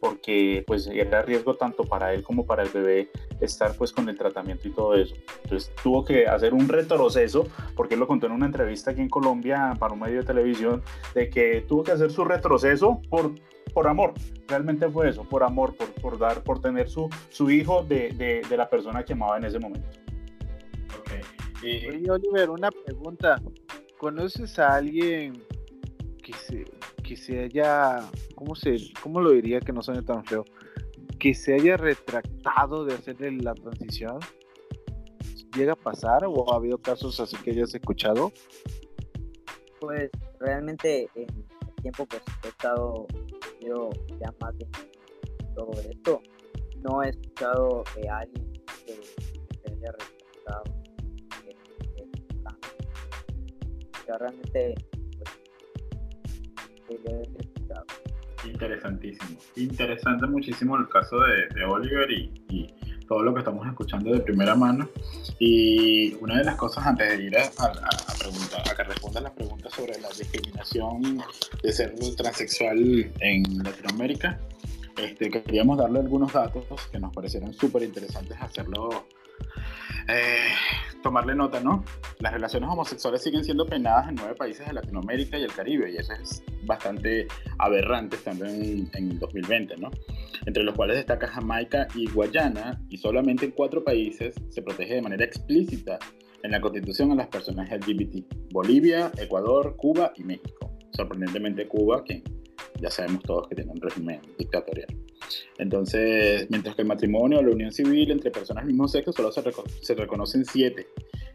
porque pues era riesgo tanto para él como para el bebé estar pues con el tratamiento y todo eso. Entonces tuvo que hacer un retroceso, porque él lo contó en una entrevista aquí en Colombia para un medio de televisión, de que tuvo que hacer su retroceso por, por amor, realmente fue eso, por amor, por, por dar, por tener su, su hijo de, de, de la persona que amaba en ese momento. Ok. Y- Oye, Oliver, una pregunta. ¿Conoces a alguien que se, que se haya, ¿cómo, se, ¿cómo lo diría que no suene tan feo? Que se haya retractado de hacerle la transición. ¿Llega a pasar o ha habido casos así que hayas escuchado? Pues realmente en el tiempo pues he estado yo ya más de todo esto. No he escuchado de alguien que se haya cambio. O sea, realmente Interesantísimo. Interesante muchísimo el caso de, de Oliver y, y todo lo que estamos escuchando de primera mano. Y una de las cosas antes de ir a, a- a a que respondan las preguntas sobre la discriminación de ser transexual en Latinoamérica, este, queríamos darle algunos datos que nos parecieron súper interesantes hacerlo. Eh, tomarle nota, ¿no? Las relaciones homosexuales siguen siendo penadas en nueve países de Latinoamérica y el Caribe, y eso es bastante aberrante estando en, en 2020, ¿no? Entre los cuales destaca Jamaica y Guayana, y solamente en cuatro países se protege de manera explícita en la Constitución a las personas LGBT. Bolivia, Ecuador, Cuba y México. Sorprendentemente Cuba, que ya sabemos todos que tiene un régimen dictatorial. Entonces, mientras que el matrimonio o la unión civil entre personas del mismo sexo solo se, reco- se reconocen siete.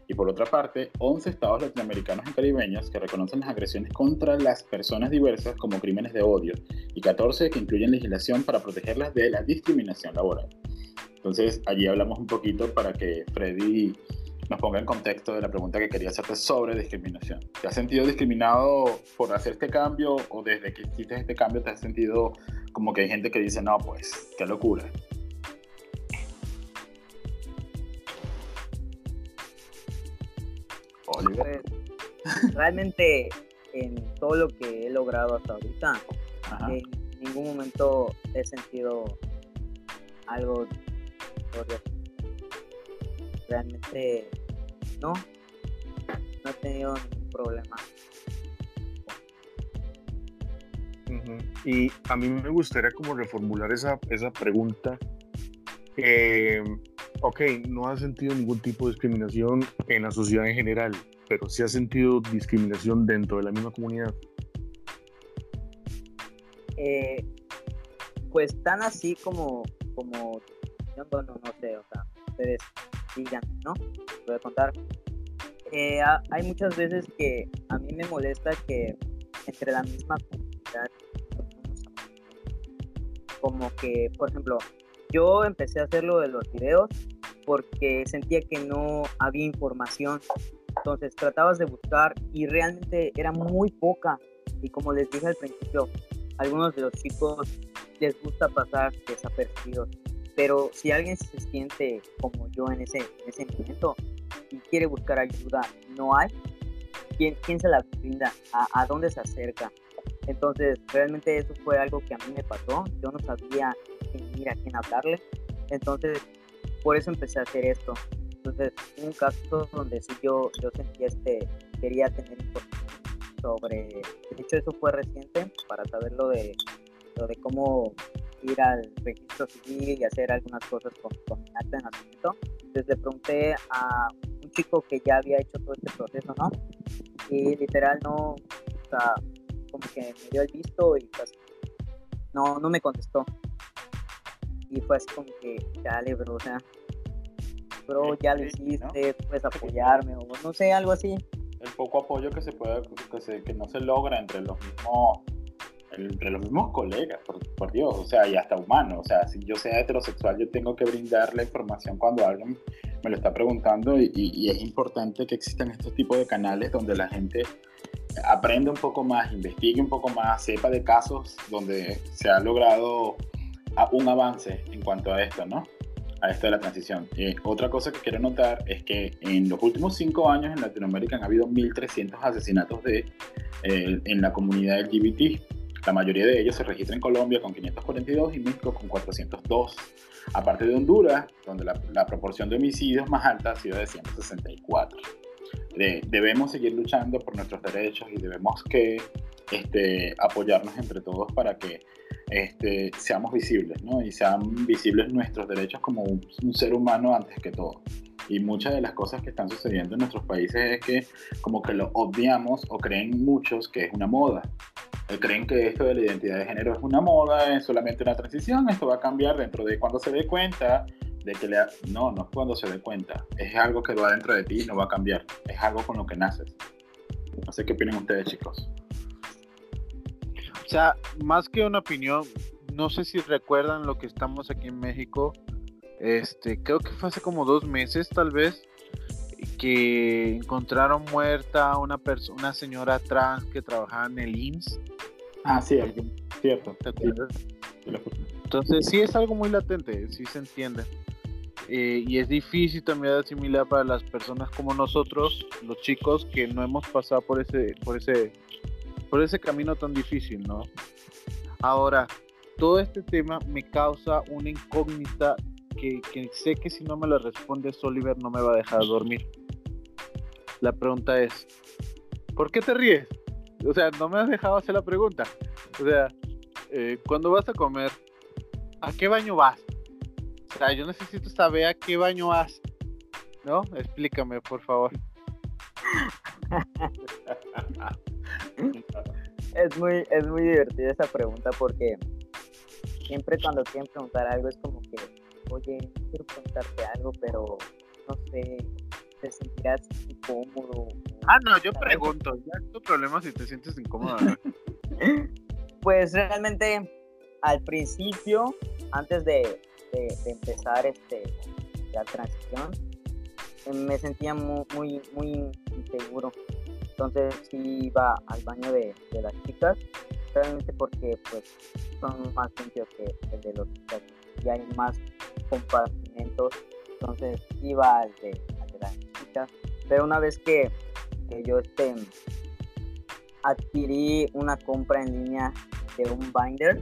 Y por otra parte, 11 estados latinoamericanos y caribeños que reconocen las agresiones contra las personas diversas como crímenes de odio y 14 que incluyen legislación para protegerlas de la discriminación laboral. Entonces, allí hablamos un poquito para que Freddy nos ponga en contexto de la pregunta que quería hacerte sobre discriminación. ¿Te has sentido discriminado por hacer este cambio o desde que hiciste este cambio te has sentido como que hay gente que dice, no, pues, qué locura? Oliver. Pues, realmente en todo lo que he logrado hasta ahorita, Ajá. en ningún momento he sentido algo sobre- realmente no no he tenido ningún problema Y a mí me gustaría como reformular esa, esa pregunta. Eh, ok, no has sentido ningún tipo de discriminación en la sociedad en general, pero sí has sentido discriminación dentro de la misma comunidad. Eh, pues tan así como como bueno no sé o sea ustedes no voy a contar. Eh, ha- hay muchas veces que a mí me molesta que entre la misma comunidad como que por ejemplo yo empecé a hacer lo de los videos porque sentía que no había información. Entonces tratabas de buscar y realmente era muy poca. Y como les dije al principio algunos de los chicos les gusta pasar desapercibidos. Pero si alguien se siente como yo en ese, en ese momento y quiere buscar ayuda, no hay, ¿quién, quién se la brinda? ¿A, ¿A dónde se acerca? Entonces, realmente eso fue algo que a mí me pasó. Yo no sabía quién ir, a quién hablarle. Entonces, por eso empecé a hacer esto. Entonces, un caso donde sí yo, yo sentía este, quería tener información sobre, de hecho eso fue reciente, para saber lo de, lo de cómo ir al registro civil y hacer algunas cosas con, con mi acta de nacimiento. Entonces le pregunté a un chico que ya había hecho todo este proceso, ¿no? Y literal no, o sea, como que me dio el visto y pues no, no me contestó. Y fue así como que, dale, bro, o sea, bro, ya lo Sí, ¿no? hiciste, puedes apoyarme, o no sé, algo así. el poco apoyo que se puede que, se- que no se logra entre los mismos entre los mismos colegas por, por Dios o sea y hasta humanos o sea si yo sea heterosexual yo tengo que brindar la información cuando alguien me lo está preguntando y, y- y es importante que existan estos tipos de canales donde la gente aprenda un poco más investigue un poco más sepa de casos donde se ha logrado un avance en cuanto a esto no a esto de la transición. Eh, otra cosa que quiero notar es que en los últimos cinco años en Latinoamérica han habido 1.300 asesinatos de, eh, en la comunidad LGBT. La mayoría de ellos se registran en Colombia con 542 y México con 402. Aparte de Honduras, donde la, la proporción de homicidios más alta ha sido de 164. De- debemos seguir luchando por nuestros derechos y debemos que este, apoyarnos entre todos para que este, seamos visibles, ¿no? Y sean visibles nuestros derechos como un, un ser humano antes que todo. Y muchas de las cosas que están sucediendo en nuestros países es que como que lo obviamos o creen muchos que es una moda. Creen que esto de la identidad de género es una moda, es solamente una transición, esto va a cambiar dentro de cuando se dé cuenta de que le... ha- No, no es cuando se dé cuenta, es algo que va dentro de ti y no va a cambiar, es algo con lo que naces. No sé qué opinan ustedes, chicos. O sea, más que una opinión, no sé si recuerdan lo que estamos aquí en México. Este, creo que fue hace como dos meses, tal vez, que encontraron muerta a una persona, una señora trans que trabajaba en el IMSS. Ah, cierto, cierto. Entonces sí es algo muy latente, sí se entiende. Eh, y es difícil también de asimilar para las personas como nosotros, los chicos, que no hemos pasado por ese, por ese, por ese camino tan difícil, ¿no? Ahora, todo este tema me causa una incógnita que, sé que si no me la respondes Oliver no me va a dejar dormir. La pregunta es, ¿por qué te ríes? O sea, no me has dejado hacer la pregunta. O sea, eh, cuando vas a comer, ¿a qué baño vas? O sea, yo necesito saber a qué baño vas. ¿No? Explícame, por favor. Es muy, es muy divertida esa pregunta porque siempre cuando quieren preguntar algo es como oye, quiero preguntarte algo, pero no sé, te sentirás incómodo. Ah, no, yo ¿sabes? pregunto. Ya es tu problema si te sientes incómodo. Pues realmente al principio, antes de, de- de empezar este, la transición, me sentía mu- muy, muy, inseguro. Entonces sí iba al baño de, de las chicas, realmente porque pues son más limpios que el de los chicas y hay más compartimentos. Entonces iba al de, al de las chicas. Pero una vez que, que yo este, adquirí una compra en línea de un binder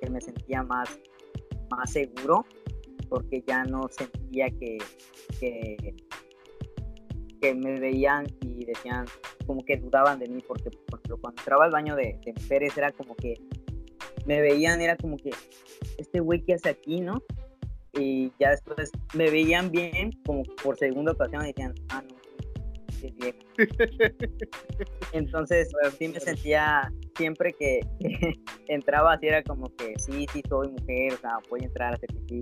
que me sentía más, más seguro porque ya no sentía que, que, me veían y decían como que dudaban de mí porque por ejemplo cuando entraba al baño de, mujeres era como que me veían era como que este güey que hace aquí no y ya después me veían bien como por segunda ocasión y decían ah no es vieja entonces sí me sentía siempre que, que entraba así era como que sí, sí soy mujer, o sea, voy a entrar a hacer pipí.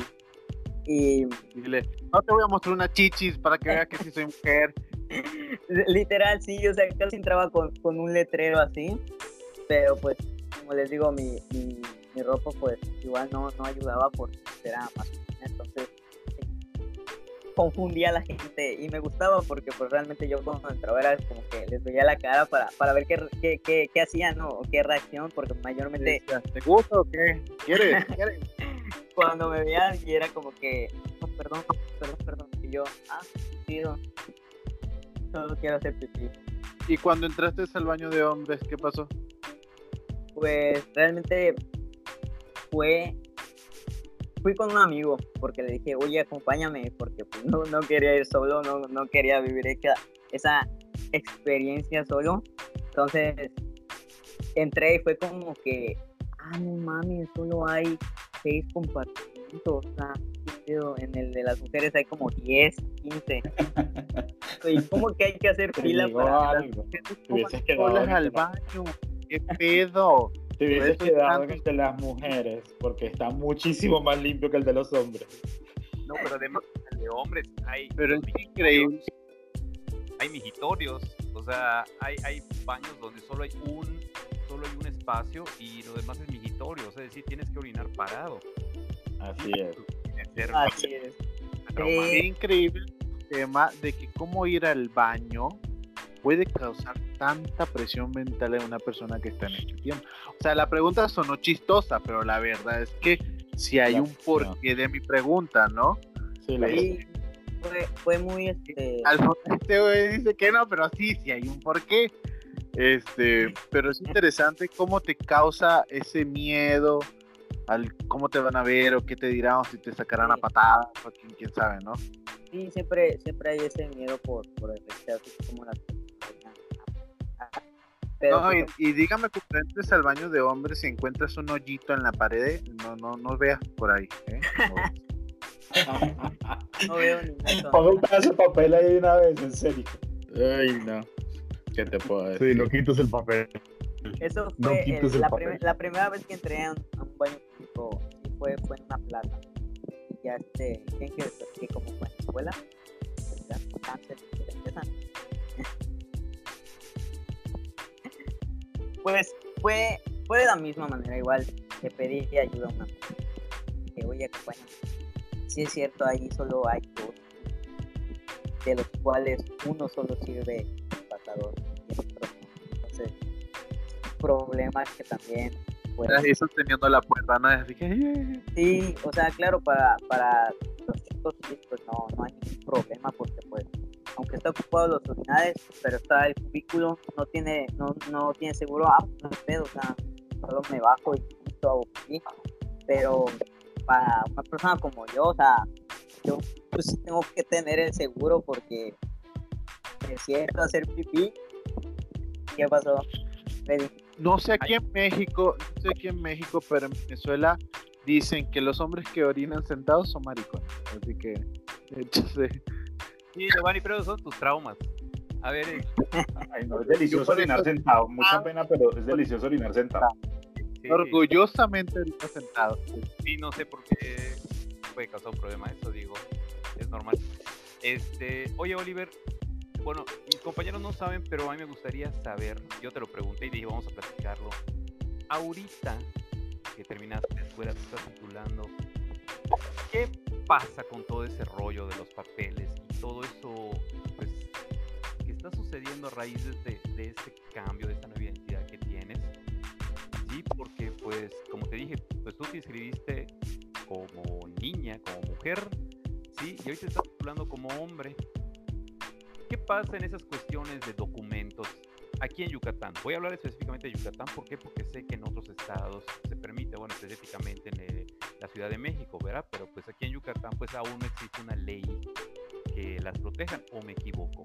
Y Dile, no te voy a mostrar una chichis para que vea que sí soy mujer. literal sí, o sea, casi entraba con, con un letrero así, pero pues como les digo, mi, mi, mi ropa pues igual no, no ayudaba porque era masculina, entonces confundía a la gente y me gustaba porque pues realmente yo cuando entraba era como que les veía la cara para, para ver qué, qué, qué, qué hacían ¿no? o qué reacción porque mayormente ¿Te gusta o qué? ¿Quieres? ¿Quieres? cuando me veían y era como que no, perdón, perdón, perdón y yo ah sí no". solo quiero hacer pipí. Y cuando entraste al baño de hombres, ¿qué pasó? Pues realmente fue fui con un amigo porque le dije, oye, acompáñame, porque pues, no, no quería ir solo, no, no quería vivir esa, esa experiencia solo. Entonces entré y fue como que, ah, no mami, solo hay seis compartimentos, o sea, en el de las mujeres hay como 10, 15. y como que hay que hacer fila para Hola en al baño. ¿Qué pedo? Te hubieses quedado en el de las mujeres, porque está muchísimo más limpio que el de los hombres. No, pero además el de hombres hay, Pero es increíble. hay mijitorios, o sea, hay, hay baños donde solo hay un solo hay un espacio y lo demás es migitorio, o sea, es decir, tienes que orinar parado. Así es. Así es. Qué increíble el tema de que cómo ir al baño puede causar tanta presión mental en una persona que está en este tiempo. O sea, la pregunta sonó chistosa, pero la verdad es que si hay La- un porqué de mi pregunta, ¿no? Sí, la Sí, fue, fue muy este Al este güey dice que no, pero sí, sí hay un porqué. Este, pero es interesante cómo te causa ese miedo al cómo te van a ver o qué te dirán o si te sacarán a patadas o quién, quién sabe, ¿no? sí siempre siempre hay ese miedo por por el rechazo como las personas. No, y, y dígame que entres al baño de hombres y encuentras un hoyito en la pared, no, no, no veas por ahí. ¿eh? No. no veo ningún Ponga un pedazo de papel ahí de una vez, en serio. Ay, no. ¿Qué te puedo decir? Sí, no quites el papel. Eso fue quites el- el la, prim- la primera vez que entré a un, a un baño sí fue, fue en una plaza. Y ya este, ¿quién quiere que como fue en la escuela? Pues ya, cáncer, Pues fue, fue de la misma manera, igual le pedí ayuda a una. Que oye, acompáñame. Sí es cierto, ahí solo hay dos, de los cuales uno solo sirve de pasador y el otro. Entonces, problema que también pues, sosteniendo la puerta, ¿no? Así que, sí, o sea, claro, para, para los chicos pues no, no hay ningún problema porque pues aunque está ocupado los urinales, pero está el cubículo, no tiene, no, no tiene seguro, ah, no pedo, o sea, solo me bajo y listo, hago pipí. Pero para una persona como yo, o sea, yo pues sí tengo que tener el seguro porque es cierto hacer pipí. ¿Qué pasó? No sé aquí en México, no sé aquí en México, pero en Venezuela dicen que los hombres que orinan sentados son maricones. Así que, entonces, Sí, Giovanni, pero son tus traumas. A ver, eh, Ay, no, es delicioso orinar eso- sentado. Mucha pena, pero es delicioso orinar sentado. sí, orgullosamente orino sentado. Sí, no sé por qué puede causar un problema eso, digo, es normal. Este, oye Oliver, bueno, mis compañeros no saben, pero a mí me gustaría saber, yo te lo pregunté y dije, vamos a platicarlo. Ahorita que terminaste la escuela, te estás titulando, ¿qué pasa con todo ese rollo de los papeles y todo eso, pues, que está sucediendo a raíz de, este- de ese cambio, de esta nueva identidad que tienes? Sí, porque pues, como te dije, pues tú te inscribiste como niña, como mujer, sí, y hoy te estás titulando como hombre. ¿Qué pasa en esas cuestiones de documentos aquí en Yucatán? Voy a hablar específicamente de Yucatán, ¿por qué? Porque sé que en otros estados se permite, bueno, específicamente en eh, la Ciudad de México, ¿verdad? Pero pues aquí en Yucatán pues aún no existe una ley que las protejan, o me equivoco.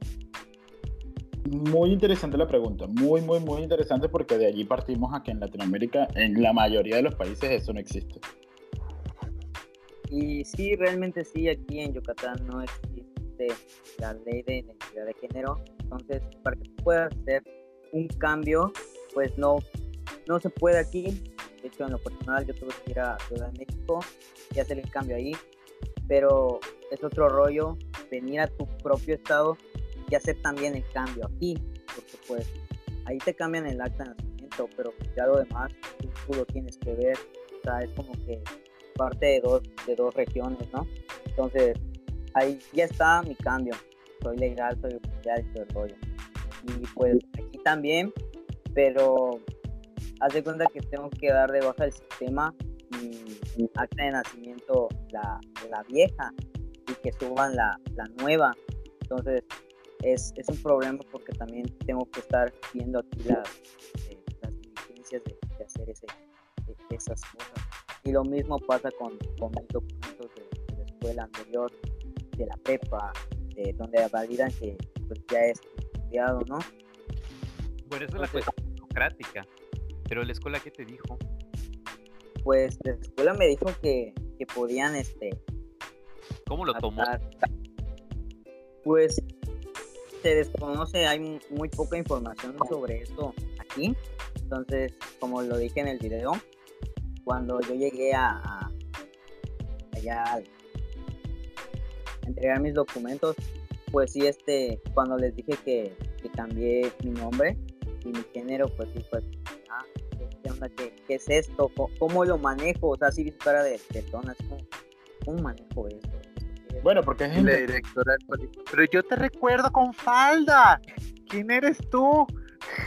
Muy interesante la pregunta, muy, muy, muy interesante porque de allí partimos a que en Latinoamérica, en la mayoría de los países, eso no existe. Y sí, realmente sí, aquí en Yucatán no existe la ley de identidad de género. Entonces, para que tú puedas hacer un cambio, pues no, no se puede aquí. Hecho, en lo personal, yo tuve que ir a Ciudad de México y hacer el cambio ahí. Pero es otro rollo venir a tu propio estado y hacer también el cambio aquí. Porque pues ahí te cambian el acta de nacimiento, pero ya lo demás tú, tú lo tienes que ver. O sea, es como que parte de dos, de dos regiones, ¿no? Entonces, ahí ya está mi cambio. Soy legal, soy oficial, el rollo. Y pues aquí también, pero haz de cuenta que tengo que dar de baja el sistema mi, mi acta de nacimiento, la, la vieja, y que suban la, la nueva. Entonces, es, es un problema porque también tengo que estar viendo aquí las, eh, las diligencias de, de hacer ese, de- esas cosas. Y lo mismo pasa con, con mis documentos de, de la escuela anterior, de la prepa, de donde validan que pues, ya es estudiado, ¿no? Bueno, esa es la Entonces- cuestión burocrática. Pero la escuela, ¿qué te dijo? Pues la escuela me dijo que, que podían este, ¿Cómo lo tomó? Pues se desconoce, hay mu- muy poca información sobre esto aquí. Entonces, como lo dije en el video, cuando yo llegué a, a- allá a entregar mis documentos, pues sí, este, cuando les dije que, que cambié mi nombre y mi género, pues sí, pues, ¿qué- ¿qué onda? ¿Qué, qué es esto? ¿Cómo, cómo lo manejo? O sea, sí vi su cara de, de tono, así como, ¿cómo manejo esto? Bueno, porque es la directora del Pero yo te recuerdo con falda. ¿Quién eres tú?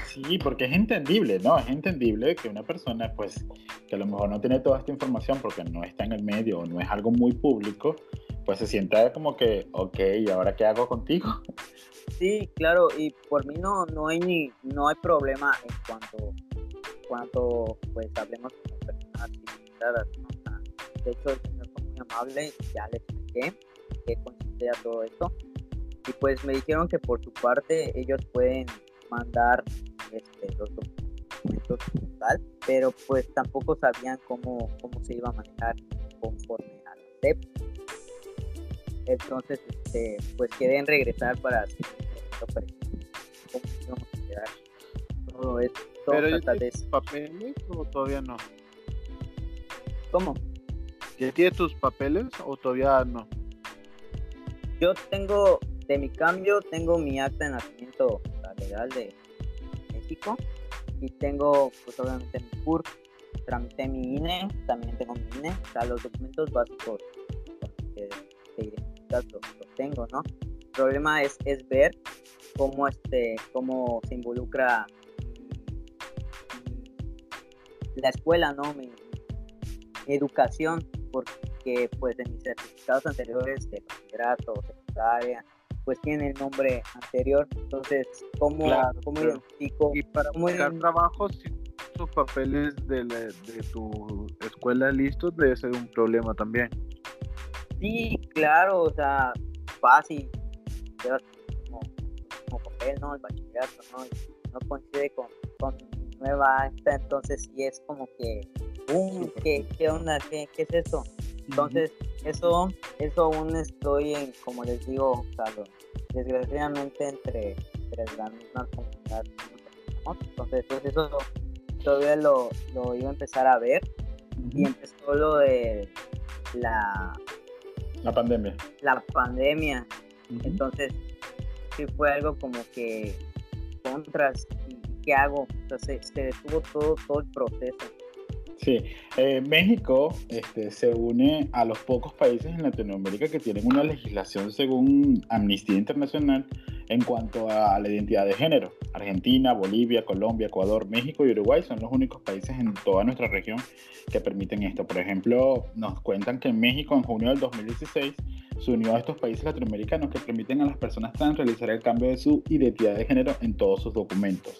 Sí, porque es entendible, ¿no? Es entendible que una persona, pues, que a lo mejor no tiene toda esta información porque no está en el medio o no es algo muy público, pues se sienta como que, ok, ¿y ahora qué hago contigo? Sí, claro, y por mí no, no hay ni, no hay problema en cuanto, cuanto pues hablemos con personas civilizadas, ¿no? O sea, de hecho el señor fue muy amable, ya le expliqué qué consistía todo esto, y pues me dijeron que por su parte ellos pueden mandar este, los documentos tal, pero pues tampoco sabían cómo, cómo se iba a manejar conforme a la SEP. Entonces, este, pues quedé en regresar para cómo íbamos a quedar. Todo esto, Pero trata de eso. papeles o todavía no? ¿Cómo? ¿Ya tienes tus papeles o todavía no? Yo tengo, de mi cambio, tengo mi acta de nacimiento legal de México y tengo, pues obviamente, mi CURP, tramité mi INE, también tengo mi INE, o sea, los documentos básicos que te identificas los, los tengo, ¿no? El problema es, es ver cómo, este, cómo se involucra la escuela, ¿no? Mi, mi educación, porque pues en mis certificados anteriores de bachillerato, secundaria, pues tiene el nombre anterior, entonces, ¿cómo, Claro, cómo claro. identifico? Y para ¿Cómo buscar ident- trabajo, si tus papeles de, la- de tu escuela listos, debe ser un problema también. Sí, claro, o sea, fácil, llevas como, como papel, ¿no? El bachillerato, ¿no? Y no coincide con, con nueva acta, entonces sí es como que, uh, ¿qué, ¿qué onda? ¿Qué, ¿Qué es eso? Entonces, eso, eso aún estoy en, como les digo, o sea, lo- desgraciadamente entre, entre la misma comunidad. ¿no? Entonces, pues eso todavía lo, lo iba a empezar a ver y empezó lo de la, La pandemia. la pandemia. Entonces, sí fue algo como que contras hago. Entonces, se todo, todo el proceso. Sí, eh, México este, se une a los pocos países en Latinoamérica que tienen una legislación según Amnistía Internacional en cuanto a la identidad de género. Argentina, Bolivia, Colombia, Ecuador, México y Uruguay son los únicos países en toda nuestra región que permiten esto. Por ejemplo, nos cuentan que en México en junio del 2016 se unió a estos países latinoamericanos que permiten a las personas trans realizar el cambio de su identidad de género en todos sus documentos.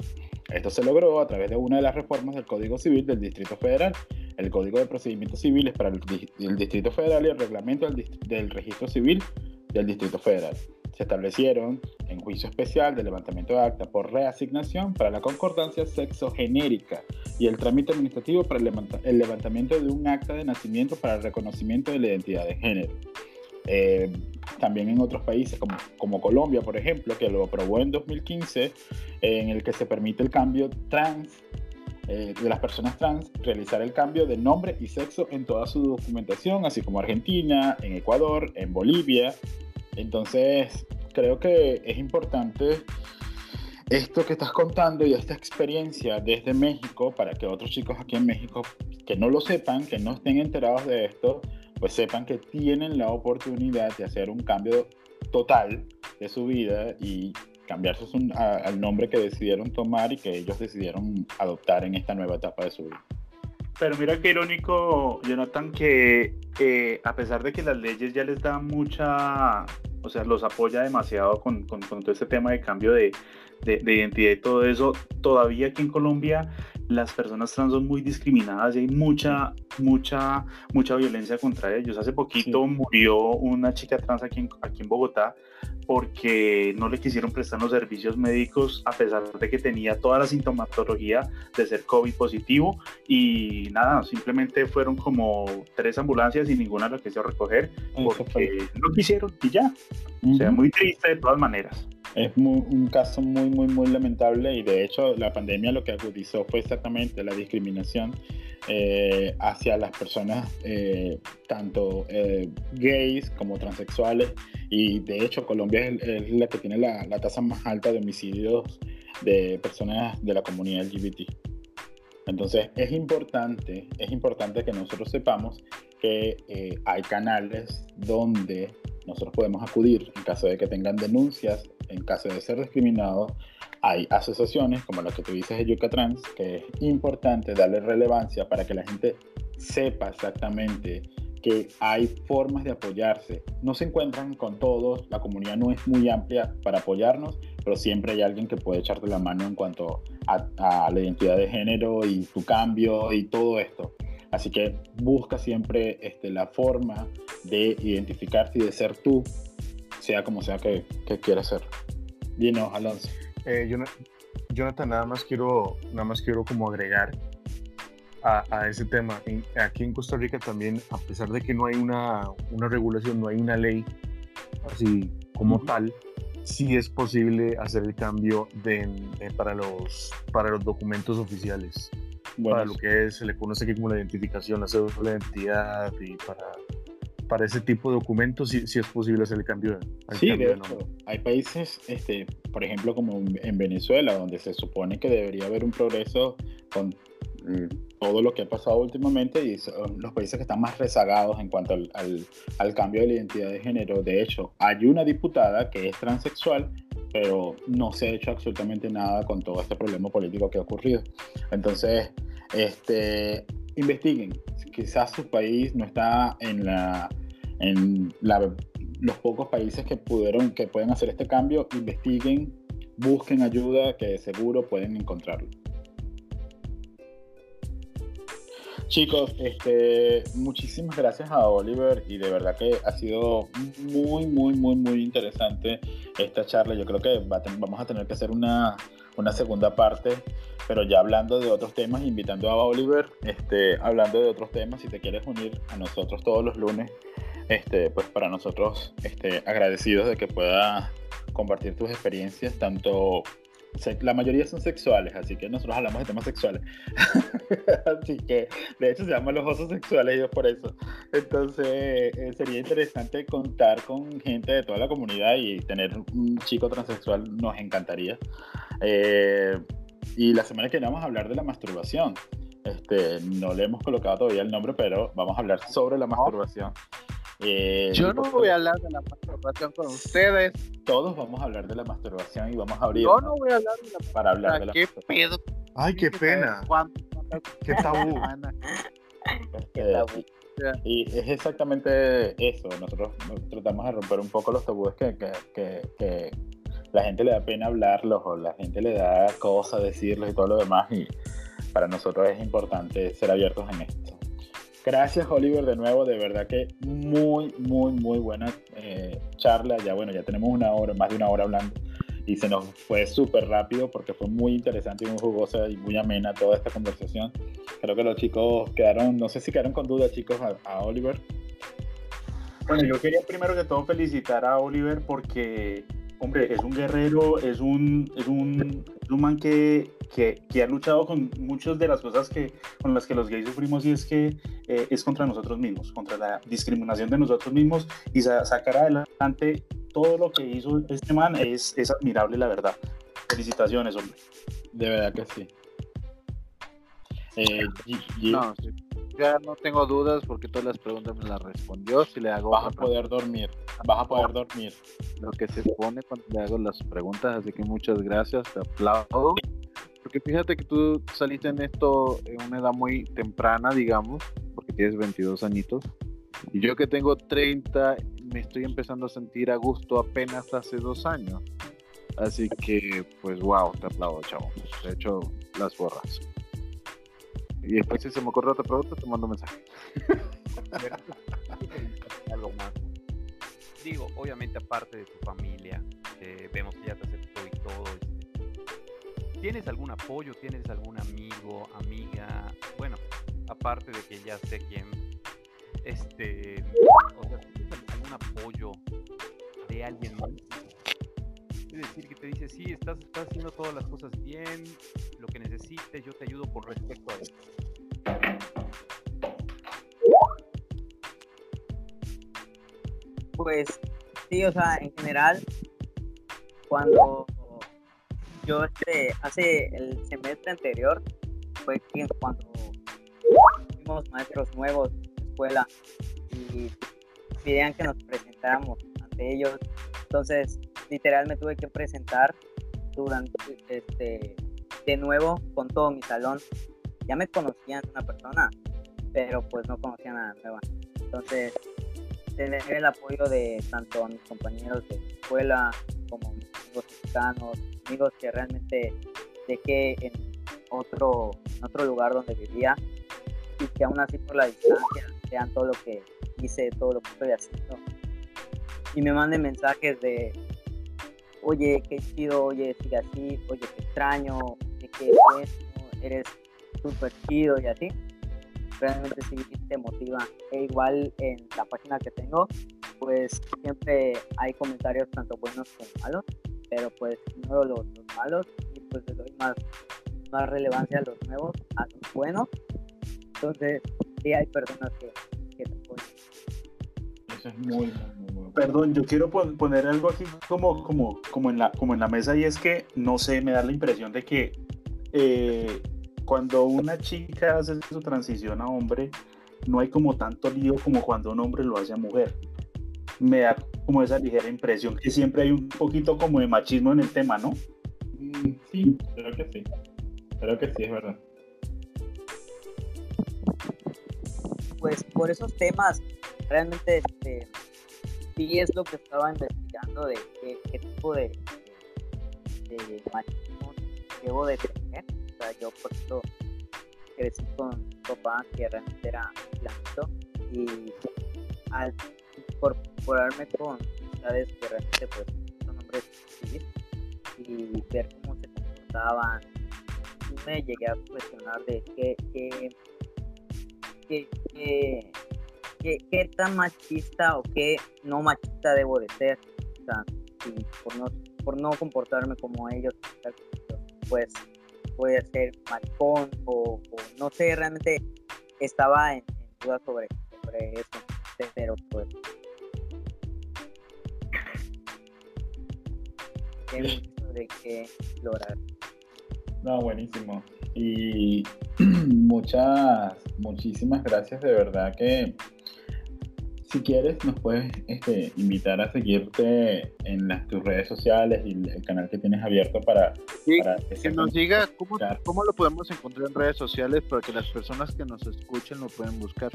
Esto se logró a través de una de las reformas del Código Civil del Distrito Federal, el Código de Procedimientos Civiles para el, di- el Distrito Federal y el Reglamento del, Registro Civil del Distrito Federal. Se establecieron en juicio especial de levantamiento de acta por reasignación para la concordancia sexogenérica y el trámite administrativo para el levantamiento de un acta de nacimiento para el reconocimiento de la identidad de género. Eh, también en otros países como, Colombia, por ejemplo, que lo aprobó en 2015, en el que se permite el cambio trans eh, de las personas trans, realizar el cambio de nombre y sexo en toda su documentación, así como Argentina, en Ecuador, en Bolivia. Entonces, creo que es importante esto que estás contando y esta experiencia desde México para que otros chicos aquí en México que no lo sepan, que no estén enterados de esto, pues sepan que tienen la oportunidad de hacer un cambio total de su vida y cambiarse al nombre que decidieron tomar y que ellos decidieron adoptar en esta nueva etapa de su vida. Pero mira qué irónico, Jonathan, que eh, a pesar de que las leyes ya les dan mucha o sea, los apoya demasiado con, con, con todo este tema de cambio de, de, de, identidad y todo eso. Todavía aquí en Colombia las personas trans son muy discriminadas y hay mucha, mucha, mucha violencia contra ellos. Hace poquito Sí. murió una chica trans aquí en, aquí en Bogotá porque no le quisieron prestar los servicios médicos a pesar de que tenía toda la sintomatología de ser COVID positivo y nada, simplemente fueron como tres ambulancias y ninguna la quiso recoger porque no quisieron y ya. O sea, muy triste de todas maneras. Es muy- un caso muy, muy, muy lamentable y de hecho la pandemia lo que agudizó fue exactamente la discriminación eh, hacia las personas, eh, tanto eh, gays como transexuales y de hecho Colombia es, la que tiene la, la tasa más alta de homicidios de personas de la comunidad LGBT. Entonces es importante, es importante que nosotros sepamos que eh, hay canales donde nosotros podemos acudir en caso de que tengan denuncias, en caso de ser discriminados. Hay asociaciones como la que tú dices de Yuca Trans, que es importante darle relevancia para que la gente sepa exactamente que hay formas de apoyarse. No se encuentran con todos, la comunidad no es muy amplia para apoyarnos, pero siempre hay alguien que puede echarte la mano en cuanto a, a la identidad de género y tu cambio y todo esto. Así que busca siempre este, la forma de identificarte y de ser tú, sea como sea que, que quieras ser. Dinos, Alonso. Eh, Jona- Jonathan, nada más quiero, nada más quiero como agregar a, a ese tema. En- aquí en Costa Rica también, a pesar de que no hay una, una regulación, no hay una ley así como Ujú. tal, sí es posible hacer el cambio de, de- para, los, para los documentos oficiales. para lo que es, se le conoce aquí como la identificación, la cédula de identidad y para, para ese tipo de documentos sí, sí es posible hacer el cambio. el Sí, cambio de hecho, hay países, este, por ejemplo, como en en Venezuela, donde se supone que debería haber un progreso con mm, todo lo que ha pasado últimamente y son los países que están más rezagados en cuanto al, al- al cambio de la identidad de género. De hecho, hay una diputada que es transexual, pero no se ha hecho absolutamente nada con todo este problema político que ha ocurrido. Entonces, este, investiguen. Quizás su país no está en la en la- los pocos países que pudieron, que pueden hacer este cambio, investiguen, busquen ayuda, que seguro pueden encontrarlo. Chicos, este, muchísimas gracias a Oliver y de verdad que ha sido muy, muy, muy, muy interesante esta charla. Yo creo que va a ten- vamos a tener que hacer una, una segunda parte, pero ya hablando de otros temas, invitando a Oliver, este, hablando de otros temas, si te quieres unir a nosotros todos los lunes, este, pues para nosotros este, agradecidos de que pueda compartir tus experiencias, tanto la mayoría son sexuales, así que nosotros hablamos de temas sexuales. así que, de hecho, se llaman los osos sexuales ellos por eso. Entonces, eh, sería interesante contar con gente de toda la comunidad y tener un chico transexual nos encantaría. Eh, y la semana que viene vamos a hablar de la masturbación. Este, no le hemos colocado todavía el nombre, pero vamos a hablar sobre la masturbación. Eh, Yo no voy a hablar de la masturbación con ustedes. Todos vamos a hablar de la masturbación y vamos a abrir Yo no voy a hablar de la para hablar de la ¿Qué masturbación. pedo? Ay, qué pena. ¿Cuándo? Qué tabú. Este, y es exactamente eso. Nosotros tratamos de romper un poco los tabúes que, que, que, que la gente le da pena hablarlos o la gente le da cosa decirlos y todo lo demás. Y para nosotros es importante ser abiertos en esto. Gracias, Oliver, de nuevo. De verdad que muy, muy, muy buena eh, charla. Ya, bueno, ya tenemos una hora, más de una hora hablando. Y se nos fue súper rápido porque fue muy interesante y muy jugosa y muy amena toda esta conversación. Creo que los chicos quedaron, no sé si quedaron con dudas, chicos, a, a Oliver. Bueno, yo quería primero que todo felicitar a Oliver porque, hombre, es un guerrero, es un, es un, es un man que, que, que ha luchado con muchas de las cosas que, con las que los gays sufrimos y es que eh, es contra nosotros mismos, contra la discriminación de nosotros mismos y sa- sacar adelante todo lo que hizo este man es, es admirable, la verdad. Felicitaciones, hombre. De verdad que sí. Eh, No, sí. Ya no tengo dudas porque todas las preguntas me las respondió. Si le hago vas a poder dormir, vas a poder dormir. lo que se pone cuando le hago las preguntas, así que muchas gracias, te aplaudo. Porque fíjate que tú saliste en esto en una edad muy temprana, digamos, porque tienes 22 añitos. Y yo que tengo 30, me estoy empezando a sentir a gusto apenas hace dos años. Así que, pues, wow, te aplaudo, chavo. De hecho, las borras. Y después, si se me ocurre otra pregunta, te mando mensaje. algo más. Digo, obviamente aparte de tu familia, eh, vemos que ya te aceptó y todo. este, ¿Tienes algún apoyo? ¿Tienes algún amigo, amiga? Bueno, aparte de que ya sé quién, este, o sea, ¿tienes algún apoyo de alguien más? Es decir, que te dice, sí, estás, estás haciendo todas las cosas bien, lo que necesites, yo te ayudo con respecto a esto. Pues sí, o sea, en general, cuando yo este, hace el semestre anterior, fue cuando fuimos maestros nuevos en la escuela y pedían que nos presentáramos ante ellos. Entonces, literal me tuve que presentar durante este de nuevo con todo mi salón. Ya me conocían una persona, pero pues no conocían a la nueva. Entonces, tener el apoyo de tanto a mis compañeros de escuela como mis amigos mexicanos, amigos que realmente dejé en otro, en otro lugar donde vivía y que aún así por la distancia vean todo lo que hice, todo lo que estoy haciendo y me manden mensajes de oye, qué chido, oye, sigue así, oye, te extraño, oye, qué bueno, eres súper chido y así realmente sí te motiva. E igual en la página que tengo, pues siempre hay comentarios tanto buenos como malos, pero pues ignoro los, los malos y pues le doy más, más relevancia a los nuevos, a los buenos. Entonces, sí hay personas que, que te apoyan. Eso es muy, muy, muy. Perdón, yo quiero pon- poner algo aquí como, como, como, en la, como en la mesa y es que, no sé, me da la impresión de que eh, cuando una chica hace su transición a hombre, no hay como tanto lío como cuando un hombre lo hace a mujer. Me da como esa ligera impresión que siempre hay un poquito como de machismo en el tema, ¿no? Mm, Sí, creo que sí. Creo que sí, es verdad. pues por esos temas realmente este, sí es lo que estaba investigando de qué, tipo de, machismo debo de tener. O sea, yo por eso crecí con un papá que realmente era blanquito y al incorporarme con amistades que realmente pues son hombres cis y ver cómo se comportaban, me llegué a cuestionar de qué qué, qué, qué- tan machista o qué no machista debo de ser. O por, no, por no comportarme como ellos, pues puede ser maricón o, no sé, realmente estaba en, duda sobre, sobre eso. Pero pues... De qué explorar. No, buenísimo. Y muchas, muchísimas gracias, de verdad que si quieres nos puedes este, invitar a seguirte en las, tus redes sociales y el canal que tienes abierto para, Sí, para que nos diga cómo, lo podemos encontrar en redes sociales para que las personas que nos escuchen lo puedan buscar.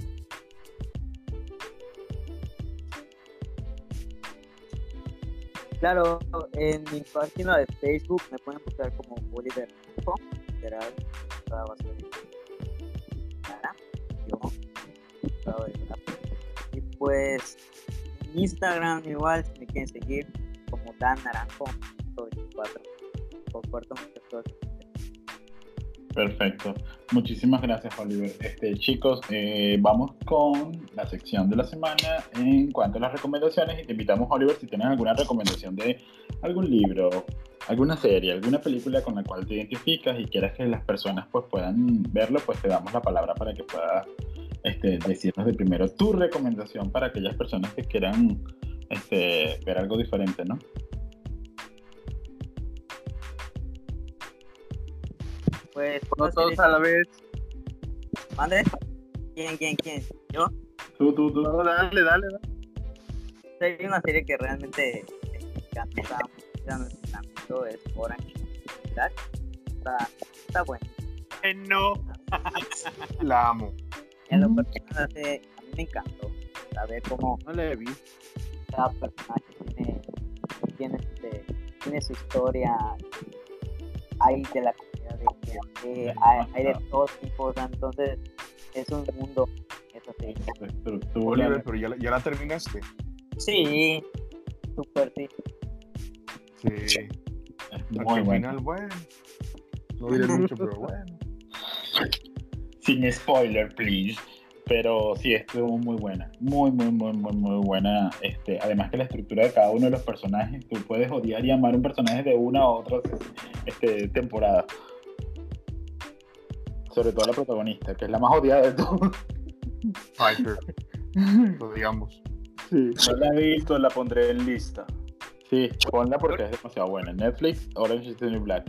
Claro, en mi página de Facebook me pueden buscar como Oliver literal, toda va a ser cara, yo, todo de pues en Instagram igual, me quieren seguir, como Dan Naranjo, 24, comparto muchas. Perfecto. Muchísimas gracias, Oliver. Este, chicos, eh, vamos con la sección de la semana en cuanto a las recomendaciones. Y te invitamos, Oliver, si tienes alguna recomendación de algún libro, alguna serie, alguna película con la cual te identificas y quieras que las personas pues, puedan verlo, pues te damos la palabra para que puedas este, decirnos de primero tu recomendación para aquellas personas que quieran este, ver algo diferente, ¿no? Pues, No todos a la vez. ¿Mande? ¿Quién, quién, quién? ¿Yo? Tú, tú, tú. No, dale, dale, dale. Hay una serie que realmente me encanta, mucho es Orange. Está, está bueno. Eh, no. La amo. En lo personal, hace- a mí me encantó saber cómo No he visto. cada personaje tiene, tiene, este, tiene su historia. Hay de la comunidad de hay, hay de todos tipos, entonces es un mundo. Eso sí. Estructura. Oliver, pero ya, la- ya la terminaste. Sí, súper sí. Sí. muy bueno. final, bueno. No diré mucho, pero bueno. Sin spoiler, please. Pero sí, estuvo muy buena. Muy, muy, muy, muy, muy buena. Este, además que la estructura de cada uno de los personajes, tú puedes odiar y amar un personaje de una u otra este, temporada. Sobre todo la protagonista, que es la más odiada de todos. Piper. Lo digamos. Sí. No la he visto, la pondré en lista. Sí, ponla porque es demasiado buena. Netflix, Orange is the New Black.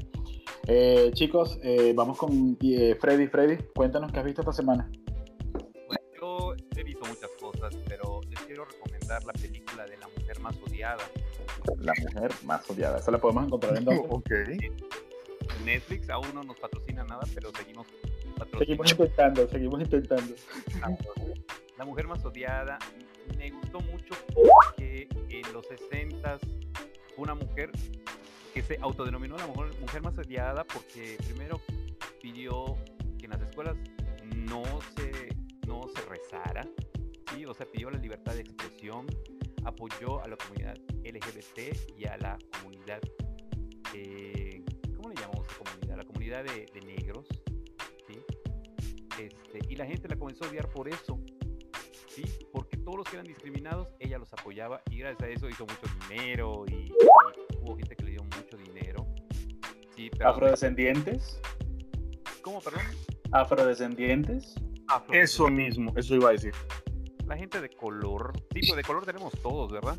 Eh, chicos, eh, vamos con eh, Freddy. Freddy, cuéntanos qué has visto esta semana. Bueno, yo he visto muchas cosas, pero les quiero recomendar la película de la mujer más odiada. La mujer más odiada. Esa la podemos encontrar en dos. ok. Netflix aún no nos patrocina nada, pero seguimos Seguimos patrocinando. intentando, seguimos intentando. La mujer más odiada me gustó mucho porque en los 60 fue una mujer que se autodenominó la mujer, más odiada porque primero pidió que en las escuelas no se, no se rezara, ¿sí? o sea, pidió la libertad de expresión, apoyó a la comunidad LGBT y a la comunidad, eh, ¿cómo le llamamos a esa comunidad? La comunidad de, negros, ¿sí? Este, y la gente la comenzó a odiar por eso, ¿sí? Todos los que eran discriminados, ella los apoyaba y gracias a eso hizo mucho dinero y, y hubo gente que le dio mucho dinero, ¿sí? Pero, Afrodescendientes. ¿Cómo, perdón? Afrodescendientes. Eso mismo, eso iba a decir. la gente de color, sí, pues de color tenemos todos, ¿verdad?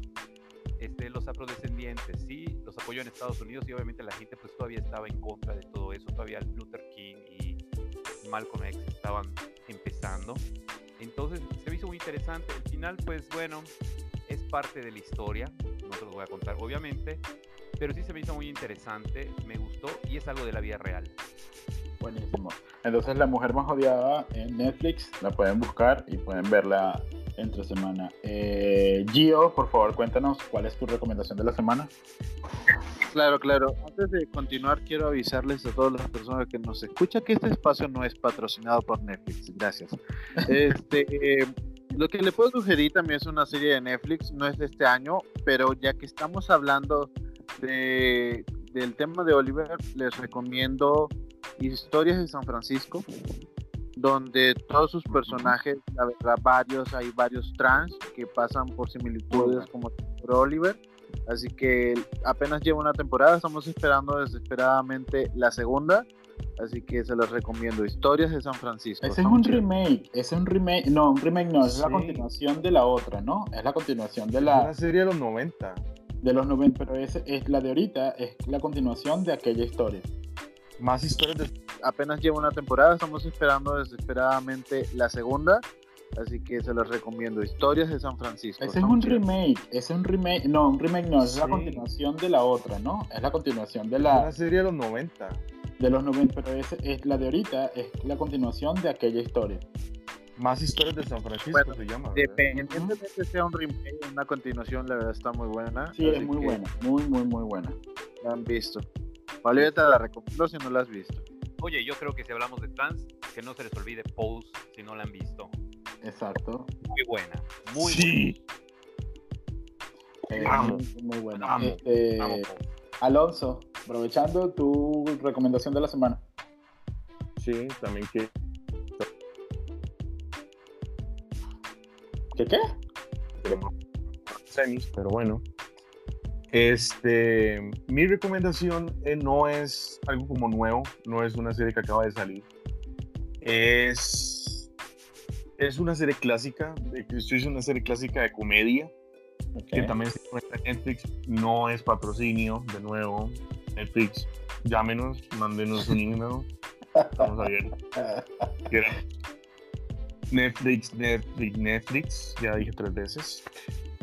Este, los afrodescendientes, sí, los apoyó en Estados Unidos y obviamente la gente pues todavía estaba en contra de todo eso, todavía Luther King y Malcolm X estaban empezando. Entonces se me hizo muy interesante. El final, pues bueno, es parte de la historia, no se los voy a contar obviamente, pero sí se me hizo muy interesante, me gustó y es algo de la vida real. Buenísimo. Entonces, La Mujer Más Odiada en Netflix, la pueden buscar y pueden verla entre semana. Eh, Gio, por favor, cuéntanos cuál es tu recomendación de la semana. Claro, claro. Antes de continuar, quiero avisarles a todas las personas que nos escuchan que este espacio no es patrocinado por Netflix. Gracias. Este, eh, lo que le puedo sugerir también es una serie de Netflix, no es de este año, pero ya que estamos hablando de, del tema de Oliver, les recomiendo Historias de San Francisco, donde todos sus personajes, la verdad, varios, hay varios trans que pasan por similitudes como Oliver. Así que apenas lleva una temporada, estamos esperando desesperadamente la segunda. Así que se los recomiendo. Historias de San Francisco. Ese es un remake, ese es un remake, no, un remake no, es la Sí. continuación de la otra, ¿no? Es la continuación de Es la una serie de los 90. de los 90, pero ese es la de ahorita, es la continuación de aquella historia. Más historias de Apenas lleva una temporada, estamos esperando desesperadamente la segunda. Así que se los recomiendo. Historias de San Francisco. Ese es un chéveres. remake, ese es un remake, no, un remake no, es la Sí. continuación de la otra, ¿no? Es la continuación de es la una serie de los 90. de los 90, pero ese es la de ahorita, es la continuación de aquella historia. Más historias de San Francisco Bueno, se llama. ¿verdad? Dependientemente sea un remake o una continuación, la verdad está muy buena. Sí, es muy buena, muy, muy, muy buena. La han visto. Vale, te la recomiendo si no la has visto. Oye, yo creo que si hablamos de trans, que no se les olvide Pose si no la han visto. Exacto. Muy buena, muy sí. Eh, Amo. muy, buena. Este. Alonso, aprovechando tu recomendación de la semana. Sí, también que ¿Qué qué? pero semis, pero bueno. Este, mi recomendación eh, no es algo como nuevo, no es una serie que acaba de salir. Es, es una serie clásica, es una serie clásica de comedia, que también se encuentra en Netflix. No es patrocinio, de nuevo. Netflix, llámenos, mándenos un email. Estamos abiertos. Netflix, Netflix, Netflix, ya dije tres veces.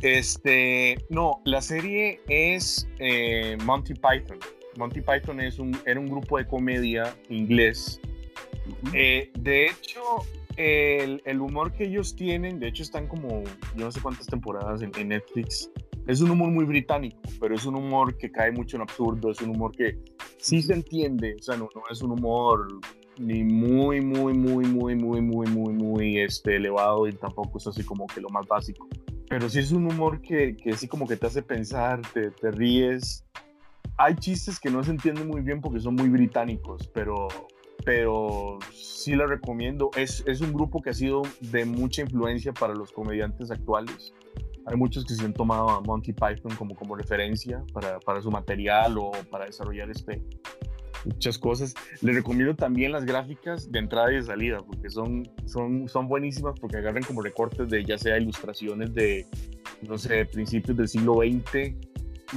Este, no, la serie es eh, Monty Python. Monty Python es un, era un grupo de comedia inglés. Eh, de hecho, el, humor que ellos tienen, de hecho están como, yo no sé cuántas temporadas en, Netflix, es un humor muy británico, pero es un humor que cae mucho en absurdo, es un humor que sí se entiende, o sea, no, no es un humor ni muy, muy, muy, muy, muy, muy, muy, muy este, elevado y tampoco es así como que lo más básico. Pero sí es un humor que, que sí como que te hace pensar, te, te ríes. Hay chistes que no se entienden muy bien porque son muy británicos, pero, pero sí lo recomiendo. Es, es un grupo que ha sido de mucha influencia para los comediantes actuales. Hay muchos que se han tomado a Monty Python como, como referencia para, para su material o para desarrollar este, muchas cosas. Les recomiendo también las gráficas de entrada y de salida, porque son, son, son buenísimas, porque agarran como recortes de ya sea ilustraciones de, no sé, principios del siglo XX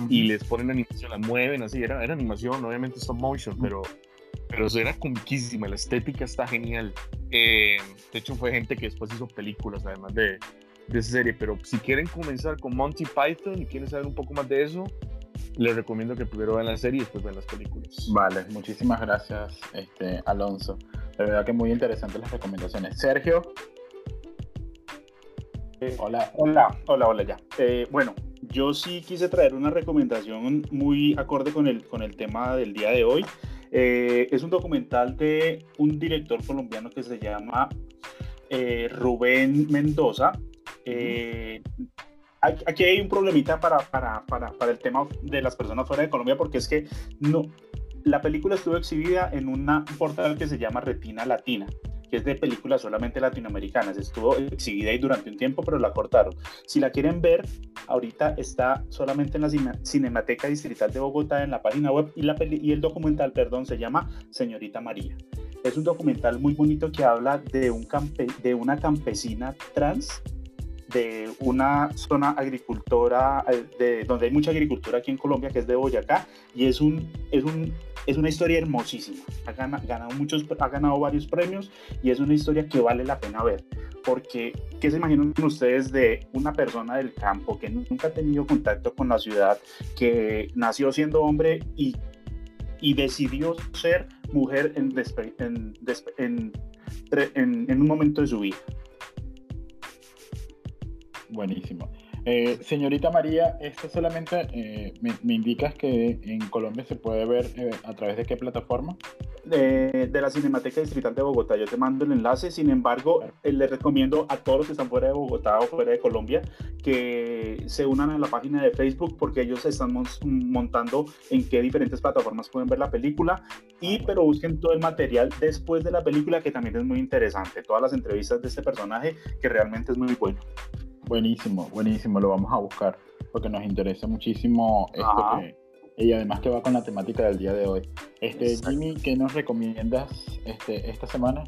y les ponen animación, la mueven así. Era, era animación, obviamente stop motion, pero, pero era comiquísima. La estética está genial. Eh, de hecho, fue gente que después hizo películas, además de, de esa serie. Pero si quieren comenzar con Monty Python y quieren saber un poco más de eso, les recomiendo que primero vean la serie y después vean las películas. Vale, muchísimas gracias, este, Alonso. De verdad que muy interesantes las recomendaciones. Sergio. Eh, hola, hola, hola, hola, ya. Eh, bueno, yo sí quise traer una recomendación muy acorde con el, con el tema del día de hoy. Eh, es un documental de un director colombiano que se llama Rubén Mendoza. aquí hay un problemita para, para, para, para, el tema de las personas fuera de Colombia porque es que no, la película estuvo exhibida en un portal que se llama Retina Latina que es de películas solamente latinoamericanas. Estuvo exhibida ahí durante un tiempo, pero la cortaron. Si la quieren ver, ahorita está solamente en la Cinemateca Distrital de Bogotá, en la página web, y, la y el documental, perdón, se llama Señorita María. Es un documental muy bonito que habla de, un campe de una campesina trans de una zona agricultora, eh, de, donde hay mucha agricultura aquí en Colombia, que es de Boyacá, y es, un, es, un, es una historia hermosísima. Ha ganado, muchos, ha ganado varios premios y es una historia que vale la pena ver. Porque, ¿qué se imaginan ustedes de una persona del campo que nunca ha tenido contacto con la ciudad, que nació siendo hombre y, y decidió ser mujer en, en, un momento de su vida? Buenísimo. Eh, señorita María, esto solamente eh, me, me, indicas que en Colombia se puede ver eh, a través de qué plataforma? De, de, la Cinemateca Distrital de Bogotá. Yo te mando el enlace. Sin embargo, eh, les recomiendo a todos los que están fuera de Bogotá o fuera de Colombia que se unan a la página de Facebook porque ellos están montando en qué diferentes plataformas pueden ver la película. Y pero busquen todo el material después de la película que también es muy interesante. Todas las entrevistas de este personaje que realmente es muy bueno. Buenísimo, buenísimo, lo vamos a buscar porque nos interesa muchísimo esto que, y además que va con la temática del día de hoy. Este, Jimmy, ¿qué nos recomiendas este, esta semana?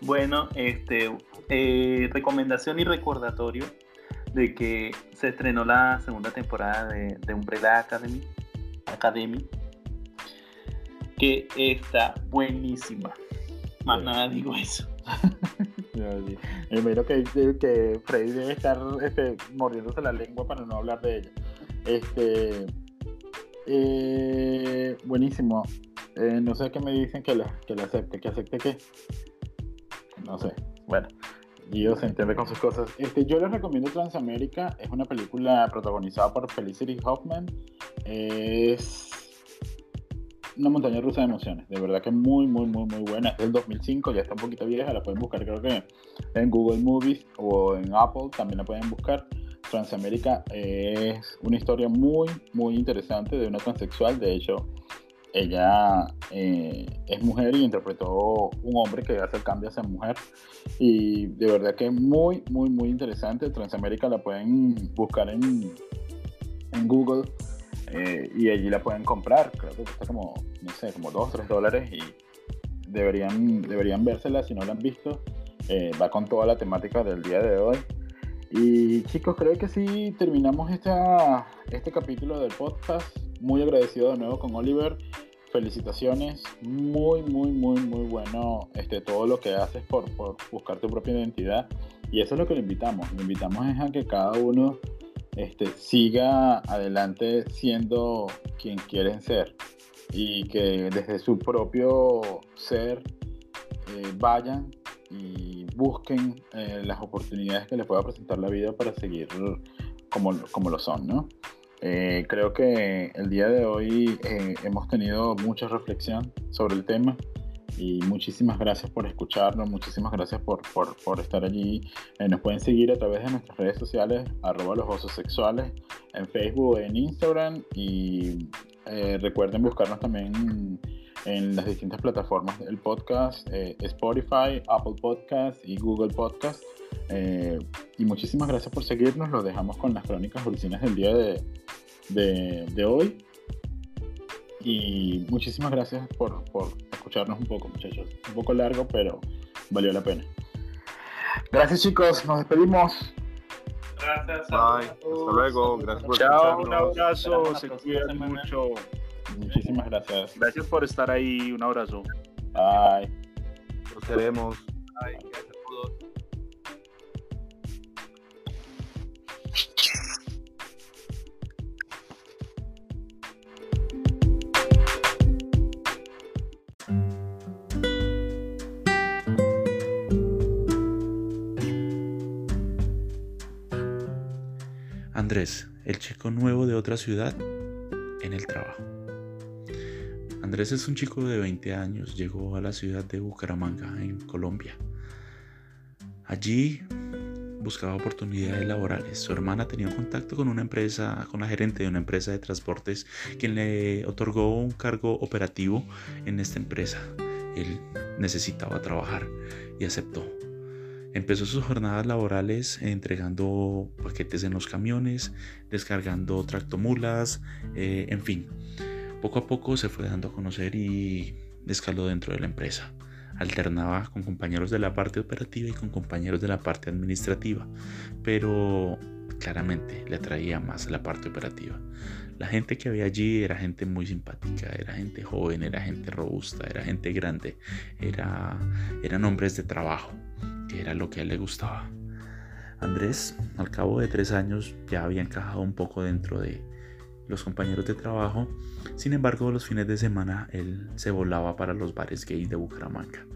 Bueno, este, eh, recomendación y recordatorio de que se estrenó la segunda temporada de, de Umbrella Academy, Academy, que está buenísima. Más nada digo eso. Primero que, que Freddy debe estar este, mordiéndose la lengua para no hablar de ella. Este, eh, buenísimo. Eh, no sé qué me dicen que la, que la acepte. ¿Que acepte qué? No sé. Bueno, Dios se entiende con sus cosas. Este, yo les recomiendo Transamérica. Es una película protagonizada por Felicity Hoffman. Es una montaña rusa de emociones. De verdad que muy, muy, muy, muy buena. Es del 2005, ya está un poquito vieja. La pueden buscar, creo que en Google Movies o en Apple también la pueden buscar. Transamérica es una historia muy, muy interesante de una transexual. De hecho, ella eh, es mujer y interpretó un hombre que hace el cambio hacia mujer. Y de verdad que es muy, muy, muy interesante. Transamérica la pueden buscar en, en Google eh, y allí la pueden comprar. Creo que cuesta como, no sé, como 2 o 3 dólares y deberían, deberían vérsela si no la han visto. Eh, va con toda la temática del día de hoy. Y chicos, creo que sí terminamos esta, este capítulo del podcast. Muy agradecido de nuevo con Oliver. Felicitaciones. Muy, muy, muy, muy bueno este, todo lo que haces por, por buscar tu propia identidad. Y eso es lo que le invitamos. Le invitamos es a que cada uno este, siga adelante siendo quien quieren ser y que desde su propio ser eh, vayan y busquen eh, las oportunidades que les pueda presentar la vida para seguir como, como lo son, ¿no? Eh, creo que el día de hoy eh, hemos tenido mucha reflexión sobre el tema y muchísimas gracias por escucharnos, muchísimas gracias por, por, por estar allí. Eh, nos pueden seguir a través de nuestras redes sociales, arroba los osos sexuales, en Facebook, en Instagram y eh, recuerden buscarnos también en las distintas plataformas del podcast, eh, Spotify, Apple Podcast y Google Podcast. y muchísimas gracias por seguirnos, los dejamos con las crónicas dulcinas del día de, de hoy. Y muchísimas gracias por, por, escucharnos un poco, muchachos. Un poco largo, pero valió la pena. Gracias, chicos. Nos despedimos. Gracias. Bye. Hasta luego. Gracias por Chao, un abrazo, se cuidan mucho. Muchísimas gracias. Gracias por estar ahí, un abrazo. Bye. Los queremos. Ay, gracias a todos. Andrés, el chico nuevo de otra ciudad, en el trabajo. Andrés es un chico de 20 años, llegó a la ciudad de Bucaramanga, en Colombia. Allí buscaba oportunidades laborales. Su hermana tenía un contacto con una empresa, con la gerente de una empresa de transportes, quien le otorgó un cargo operativo en esta empresa. Él necesitaba trabajar y aceptó. Empezó sus jornadas laborales entregando paquetes en los camiones, descargando tractomulas, eh, en fin. Poco a poco se fue dando a conocer y escaló dentro de la empresa. Alternaba con compañeros de la parte operativa y con compañeros de la parte administrativa, pero claramente le atraía más la parte operativa. La gente que había allí era gente muy simpática, era gente joven, era gente robusta, era gente grande, era, eran hombres de trabajo, que era lo que a él le gustaba. Andrés, al cabo de tres años, ya había encajado un poco dentro de los compañeros de trabajo. Sin embargo, los fines de semana él se volaba para los bares gays de Bucaramanga.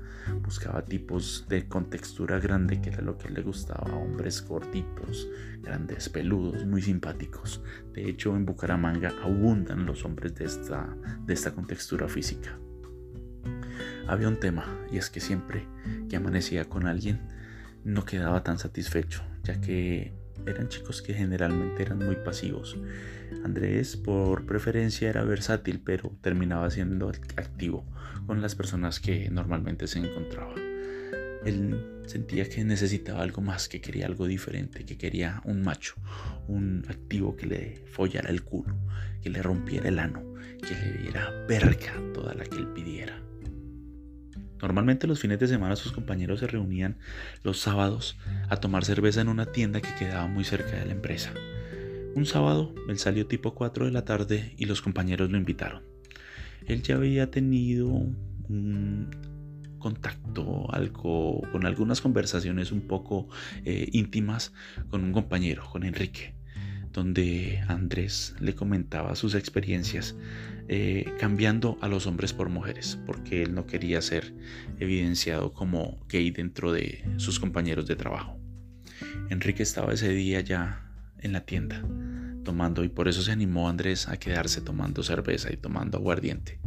Buscaba tipos de contextura grande, que era lo que le gustaba, hombres gorditos, grandes, peludos, muy simpáticos. De hecho, en Bucaramanga abundan los hombres de esta, de esta contextura física. Había un tema, y es que siempre que amanecía con alguien, no quedaba tan satisfecho, ya que eran chicos que generalmente eran muy pasivos. Andrés por preferencia era versátil, pero terminaba siendo activo con las personas que normalmente se encontraba. Él sentía que necesitaba algo más, que quería algo diferente, que quería un macho, un activo que le follara el culo, que le rompiera el ano, que le diera verga toda la que él pidiera. Normalmente los fines de semana sus compañeros se reunían los sábados a tomar cerveza en una tienda que quedaba muy cerca de la empresa. Un sábado él salió tipo 4 de la tarde y los compañeros lo invitaron. Él ya había tenido un contacto, con algunas conversaciones un poco eh, íntimas con un compañero, con Enrique, donde Andrés le comentaba sus experiencias eh, cambiando a los hombres por mujeres, porque él no quería ser evidenciado como gay dentro de sus compañeros de trabajo. Enrique estaba ese día ya en la tienda tomando y por eso se animó Andrés a quedarse tomando cerveza y tomando aguardiente.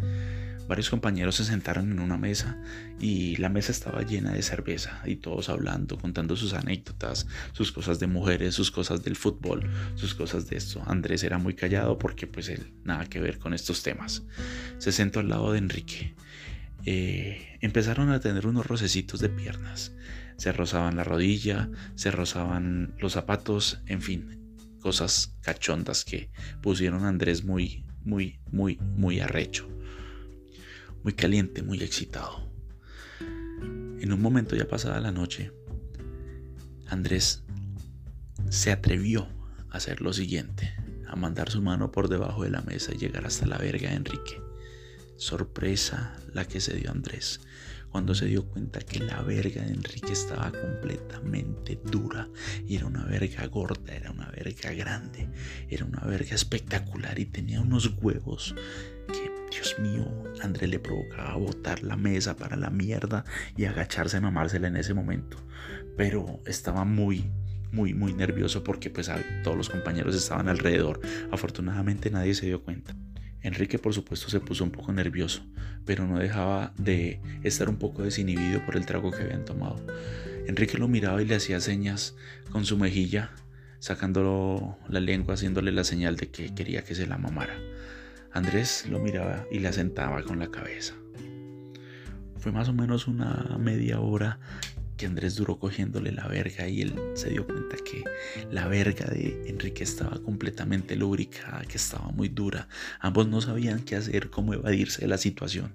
Varios compañeros se sentaron en una mesa y la mesa estaba llena de cerveza y todos hablando, contando sus anécdotas, sus cosas de mujeres, sus cosas del fútbol, sus cosas de esto. Andrés era muy callado porque pues él nada que ver con estos temas. Se sentó al lado de Enrique. Eh, empezaron a tener unos rocecitos de piernas. Se rozaban la rodilla, se rozaban los zapatos, en fin, cosas cachondas que pusieron a Andrés muy, muy, muy, muy arrecho muy caliente, muy excitado. En un momento ya pasada la noche, Andrés se atrevió a hacer lo siguiente, a mandar su mano por debajo de la mesa y llegar hasta la verga de Enrique. Sorpresa la que se dio Andrés cuando se dio cuenta que la verga de Enrique estaba completamente dura y era una verga gorda, era una verga grande, era una verga espectacular y tenía unos huevos que, Dios mío, Andrés le provocaba botar la mesa para la mierda y agacharse a mamársela en ese momento. Pero estaba muy muy, muy nervioso porque pues todos los compañeros estaban alrededor. Afortunadamente nadie se dio cuenta. Enrique por supuesto se puso un poco nervioso, pero no dejaba de estar un poco desinhibido por el trago que habían tomado. Enrique lo miraba y le hacía señas con su mejilla, sacándolo la lengua, haciéndole la señal de que quería que se la mamara. Andrés lo miraba y le asentaba con la cabeza. Fue más o menos una media hora Andrés duró cogiéndole la verga y él se dio cuenta que la verga de Enrique estaba completamente lubricada, que estaba muy dura. Ambos no sabían qué hacer, cómo evadirse de la situación.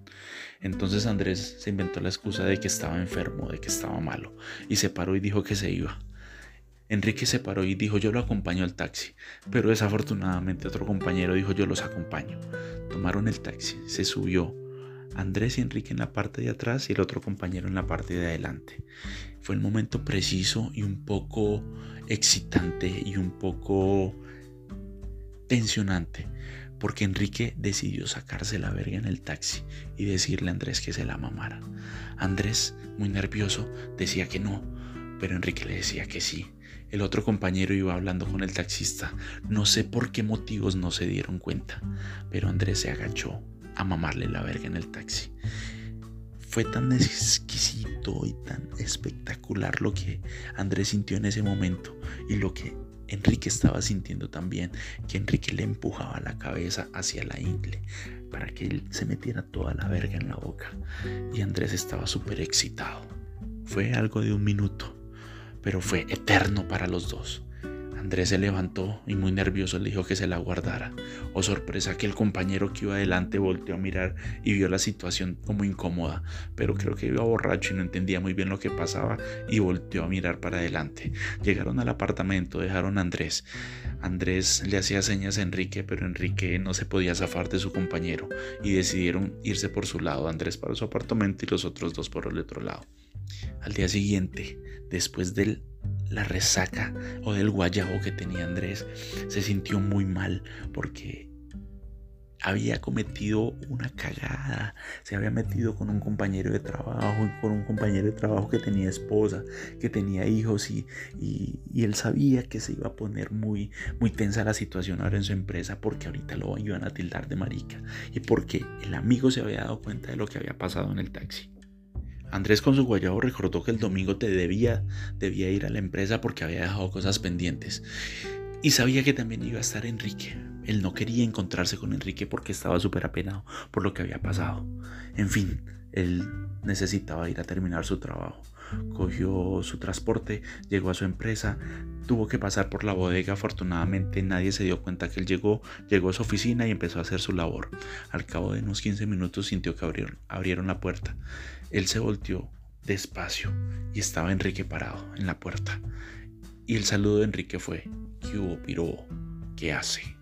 Entonces Andrés se inventó la excusa de que estaba enfermo, de que estaba malo, y se paró y dijo que se iba. Enrique se paró y dijo yo lo acompaño al taxi, pero desafortunadamente otro compañero dijo yo los acompaño. Tomaron el taxi, se subió Andrés y Enrique en la parte de atrás y el otro compañero en la parte de adelante. Fue el momento preciso y un poco excitante y un poco tensionante, porque Enrique decidió sacarse la verga en el taxi y decirle a Andrés que se la mamara. Andrés, muy nervioso, decía que no, pero Enrique le decía que sí. El otro compañero iba hablando con el taxista. No sé por qué motivos no se dieron cuenta, pero Andrés se agachó a mamarle la verga en el taxi. Fue tan exquisito y tan espectacular lo que Andrés sintió en ese momento y lo que Enrique estaba sintiendo también, que Enrique le empujaba la cabeza hacia la ingle para que él se metiera toda la verga en la boca. Y Andrés estaba súper excitado. Fue algo de un minuto, pero fue eterno para los dos. Andrés se levantó y muy nervioso le dijo que se la guardara. Oh sorpresa que el compañero que iba adelante volteó a mirar y vio la situación como incómoda, pero creo que iba borracho y no entendía muy bien lo que pasaba y volteó a mirar para adelante. Llegaron al apartamento, dejaron a Andrés. Andrés le hacía señas a Enrique, pero Enrique no se podía zafar de su compañero y decidieron irse por su lado, Andrés para su apartamento y los otros dos por el otro lado. Al día siguiente, después del la resaca o del guayabo que tenía Andrés, se sintió muy mal porque había cometido una cagada, se había metido con un compañero de trabajo, con un compañero de trabajo que tenía esposa, que tenía hijos y, y, él sabía que se iba a poner muy, muy tensa la situación ahora en su empresa porque ahorita lo iban a tildar de marica y porque el amigo se había dado cuenta de lo que había pasado en el taxi. Andrés con su guayabo recordó que el domingo te debía, debía ir a la empresa porque había dejado cosas pendientes. Y sabía que también iba a estar Enrique. Él no quería encontrarse con Enrique porque estaba súper apenado por lo que había pasado. En fin, él necesitaba ir a terminar su trabajo. Cogió su transporte, llegó a su empresa, tuvo que pasar por la bodega. Afortunadamente nadie se dio cuenta que él llegó, llegó a su oficina y empezó a hacer su labor. Al cabo de unos 15 minutos sintió que abrieron, abrieron la puerta. Él se volteó despacio y estaba Enrique parado en la puerta. Y el saludo de Enrique fue, ¿qué hubo, piro? ¿Qué hace?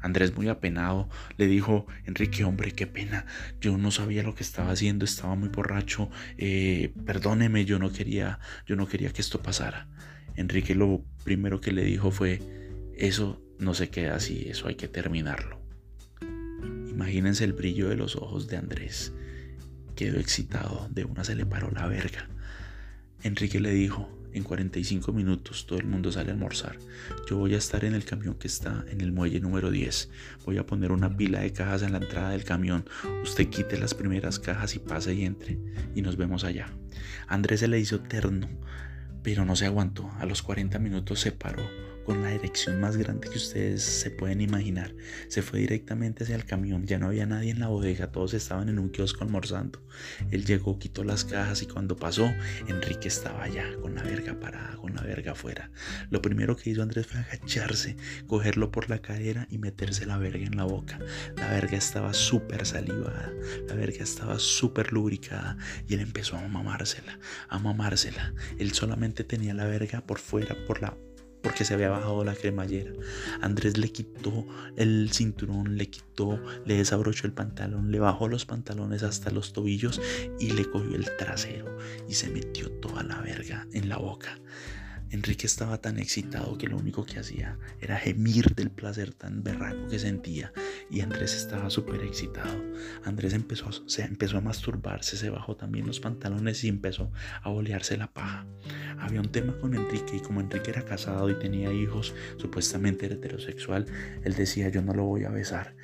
Andrés muy apenado le dijo, Enrique, hombre, qué pena, yo no sabía lo que estaba haciendo, estaba muy borracho, eh, perdóneme, yo no quería, yo no quería que esto pasara. Enrique lo primero que le dijo fue, eso no se queda así, eso hay que terminarlo. Imagínense el brillo de los ojos de Andrés quedó excitado, de una se le paró la verga. Enrique le dijo, en 45 minutos todo el mundo sale a almorzar. Yo voy a estar en el camión que está en el muelle número 10. Voy a poner una pila de cajas en la entrada del camión. Usted quite las primeras cajas y pase y entre. Y nos vemos allá. Andrés se le hizo terno, pero no se aguantó. A los 40 minutos se paró con la erección más grande que ustedes se pueden imaginar. Se fue directamente hacia el camión, ya no había nadie en la bodega, todos estaban en un kiosco almorzando. Él llegó, quitó las cajas y cuando pasó, Enrique estaba allá, con la verga parada, con la verga afuera. Lo primero que hizo Andrés fue agacharse, cogerlo por la cadera y meterse la verga en la boca. La verga estaba súper salivada, la verga estaba súper lubricada y él empezó a mamársela, a mamársela. Él solamente tenía la verga por fuera, por la porque se había bajado la cremallera. Andrés le quitó el cinturón, le quitó, le desabrochó el pantalón, le bajó los pantalones hasta los tobillos y le cogió el trasero y se metió toda la verga en la boca. Enrique estaba tan excitado que lo único que hacía era gemir del placer tan berraco que sentía y Andrés estaba súper excitado. Andrés empezó, se empezó a masturbarse, se bajó también los pantalones y empezó a bolearse la paja. había un tema con Enrique y como Enrique era casado y tenía hijos, supuestamente era heterosexual, él decía yo no lo voy a besar.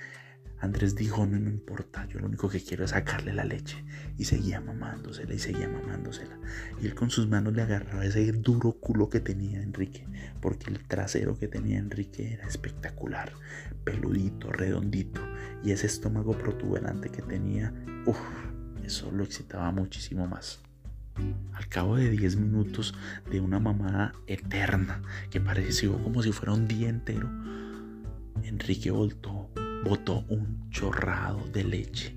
Andrés dijo, no me importa, yo lo único que quiero es sacarle la leche. Y seguía mamándosela y seguía mamándosela. Y él con sus manos le agarraba ese duro culo que tenía Enrique, porque el trasero que tenía Enrique era espectacular, peludito, redondito. Y ese estómago protuberante que tenía, uff, eso lo excitaba muchísimo más. Al cabo de 10 minutos de una mamada eterna que pareció como si fuera un día entero, Enrique voltó, botó un chorrado de leche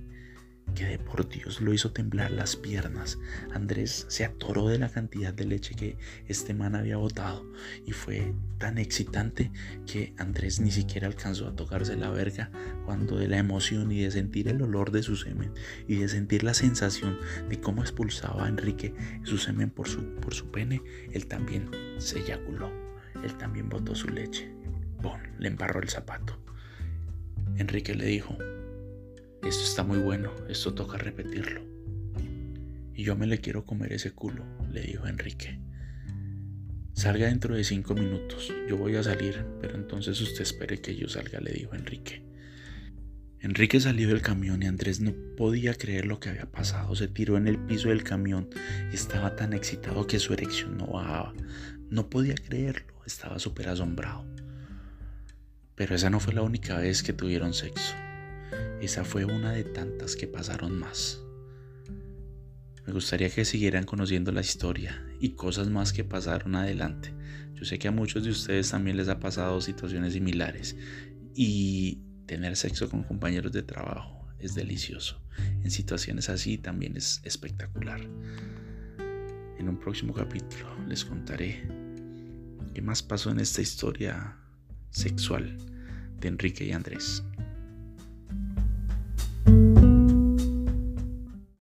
que de por Dios lo hizo temblar las piernas. Andrés se atoró de la cantidad de leche que este man había botado y fue tan excitante que Andrés ni siquiera alcanzó a tocarse la verga cuando de la emoción y de sentir el olor de su semen y de sentir la sensación de cómo expulsaba a Enrique su semen por su, por su pene, él también se eyaculó, él también botó su leche. Bon, le embarró el zapato. Enrique le dijo, esto está muy bueno, esto toca repetirlo. Y yo me le quiero comer ese culo, le dijo Enrique. Salga dentro de cinco minutos, yo voy a salir, pero entonces usted espere que yo salga, le dijo Enrique. Enrique salió del camión y Andrés no podía creer lo que había pasado. Se tiró en el piso del camión y estaba tan excitado que su erección no bajaba. No podía creerlo, estaba súper asombrado. Pero esa no fue la única vez que tuvieron sexo. Esa fue una de tantas que pasaron más. Me gustaría que siguieran conociendo la historia y cosas más que pasaron adelante. Yo sé que a muchos de ustedes también les ha pasado situaciones similares y tener sexo con compañeros de trabajo es delicioso. En situaciones así también es espectacular. En un próximo capítulo les contaré qué más pasó en esta historia sexual de Enrique y Andrés.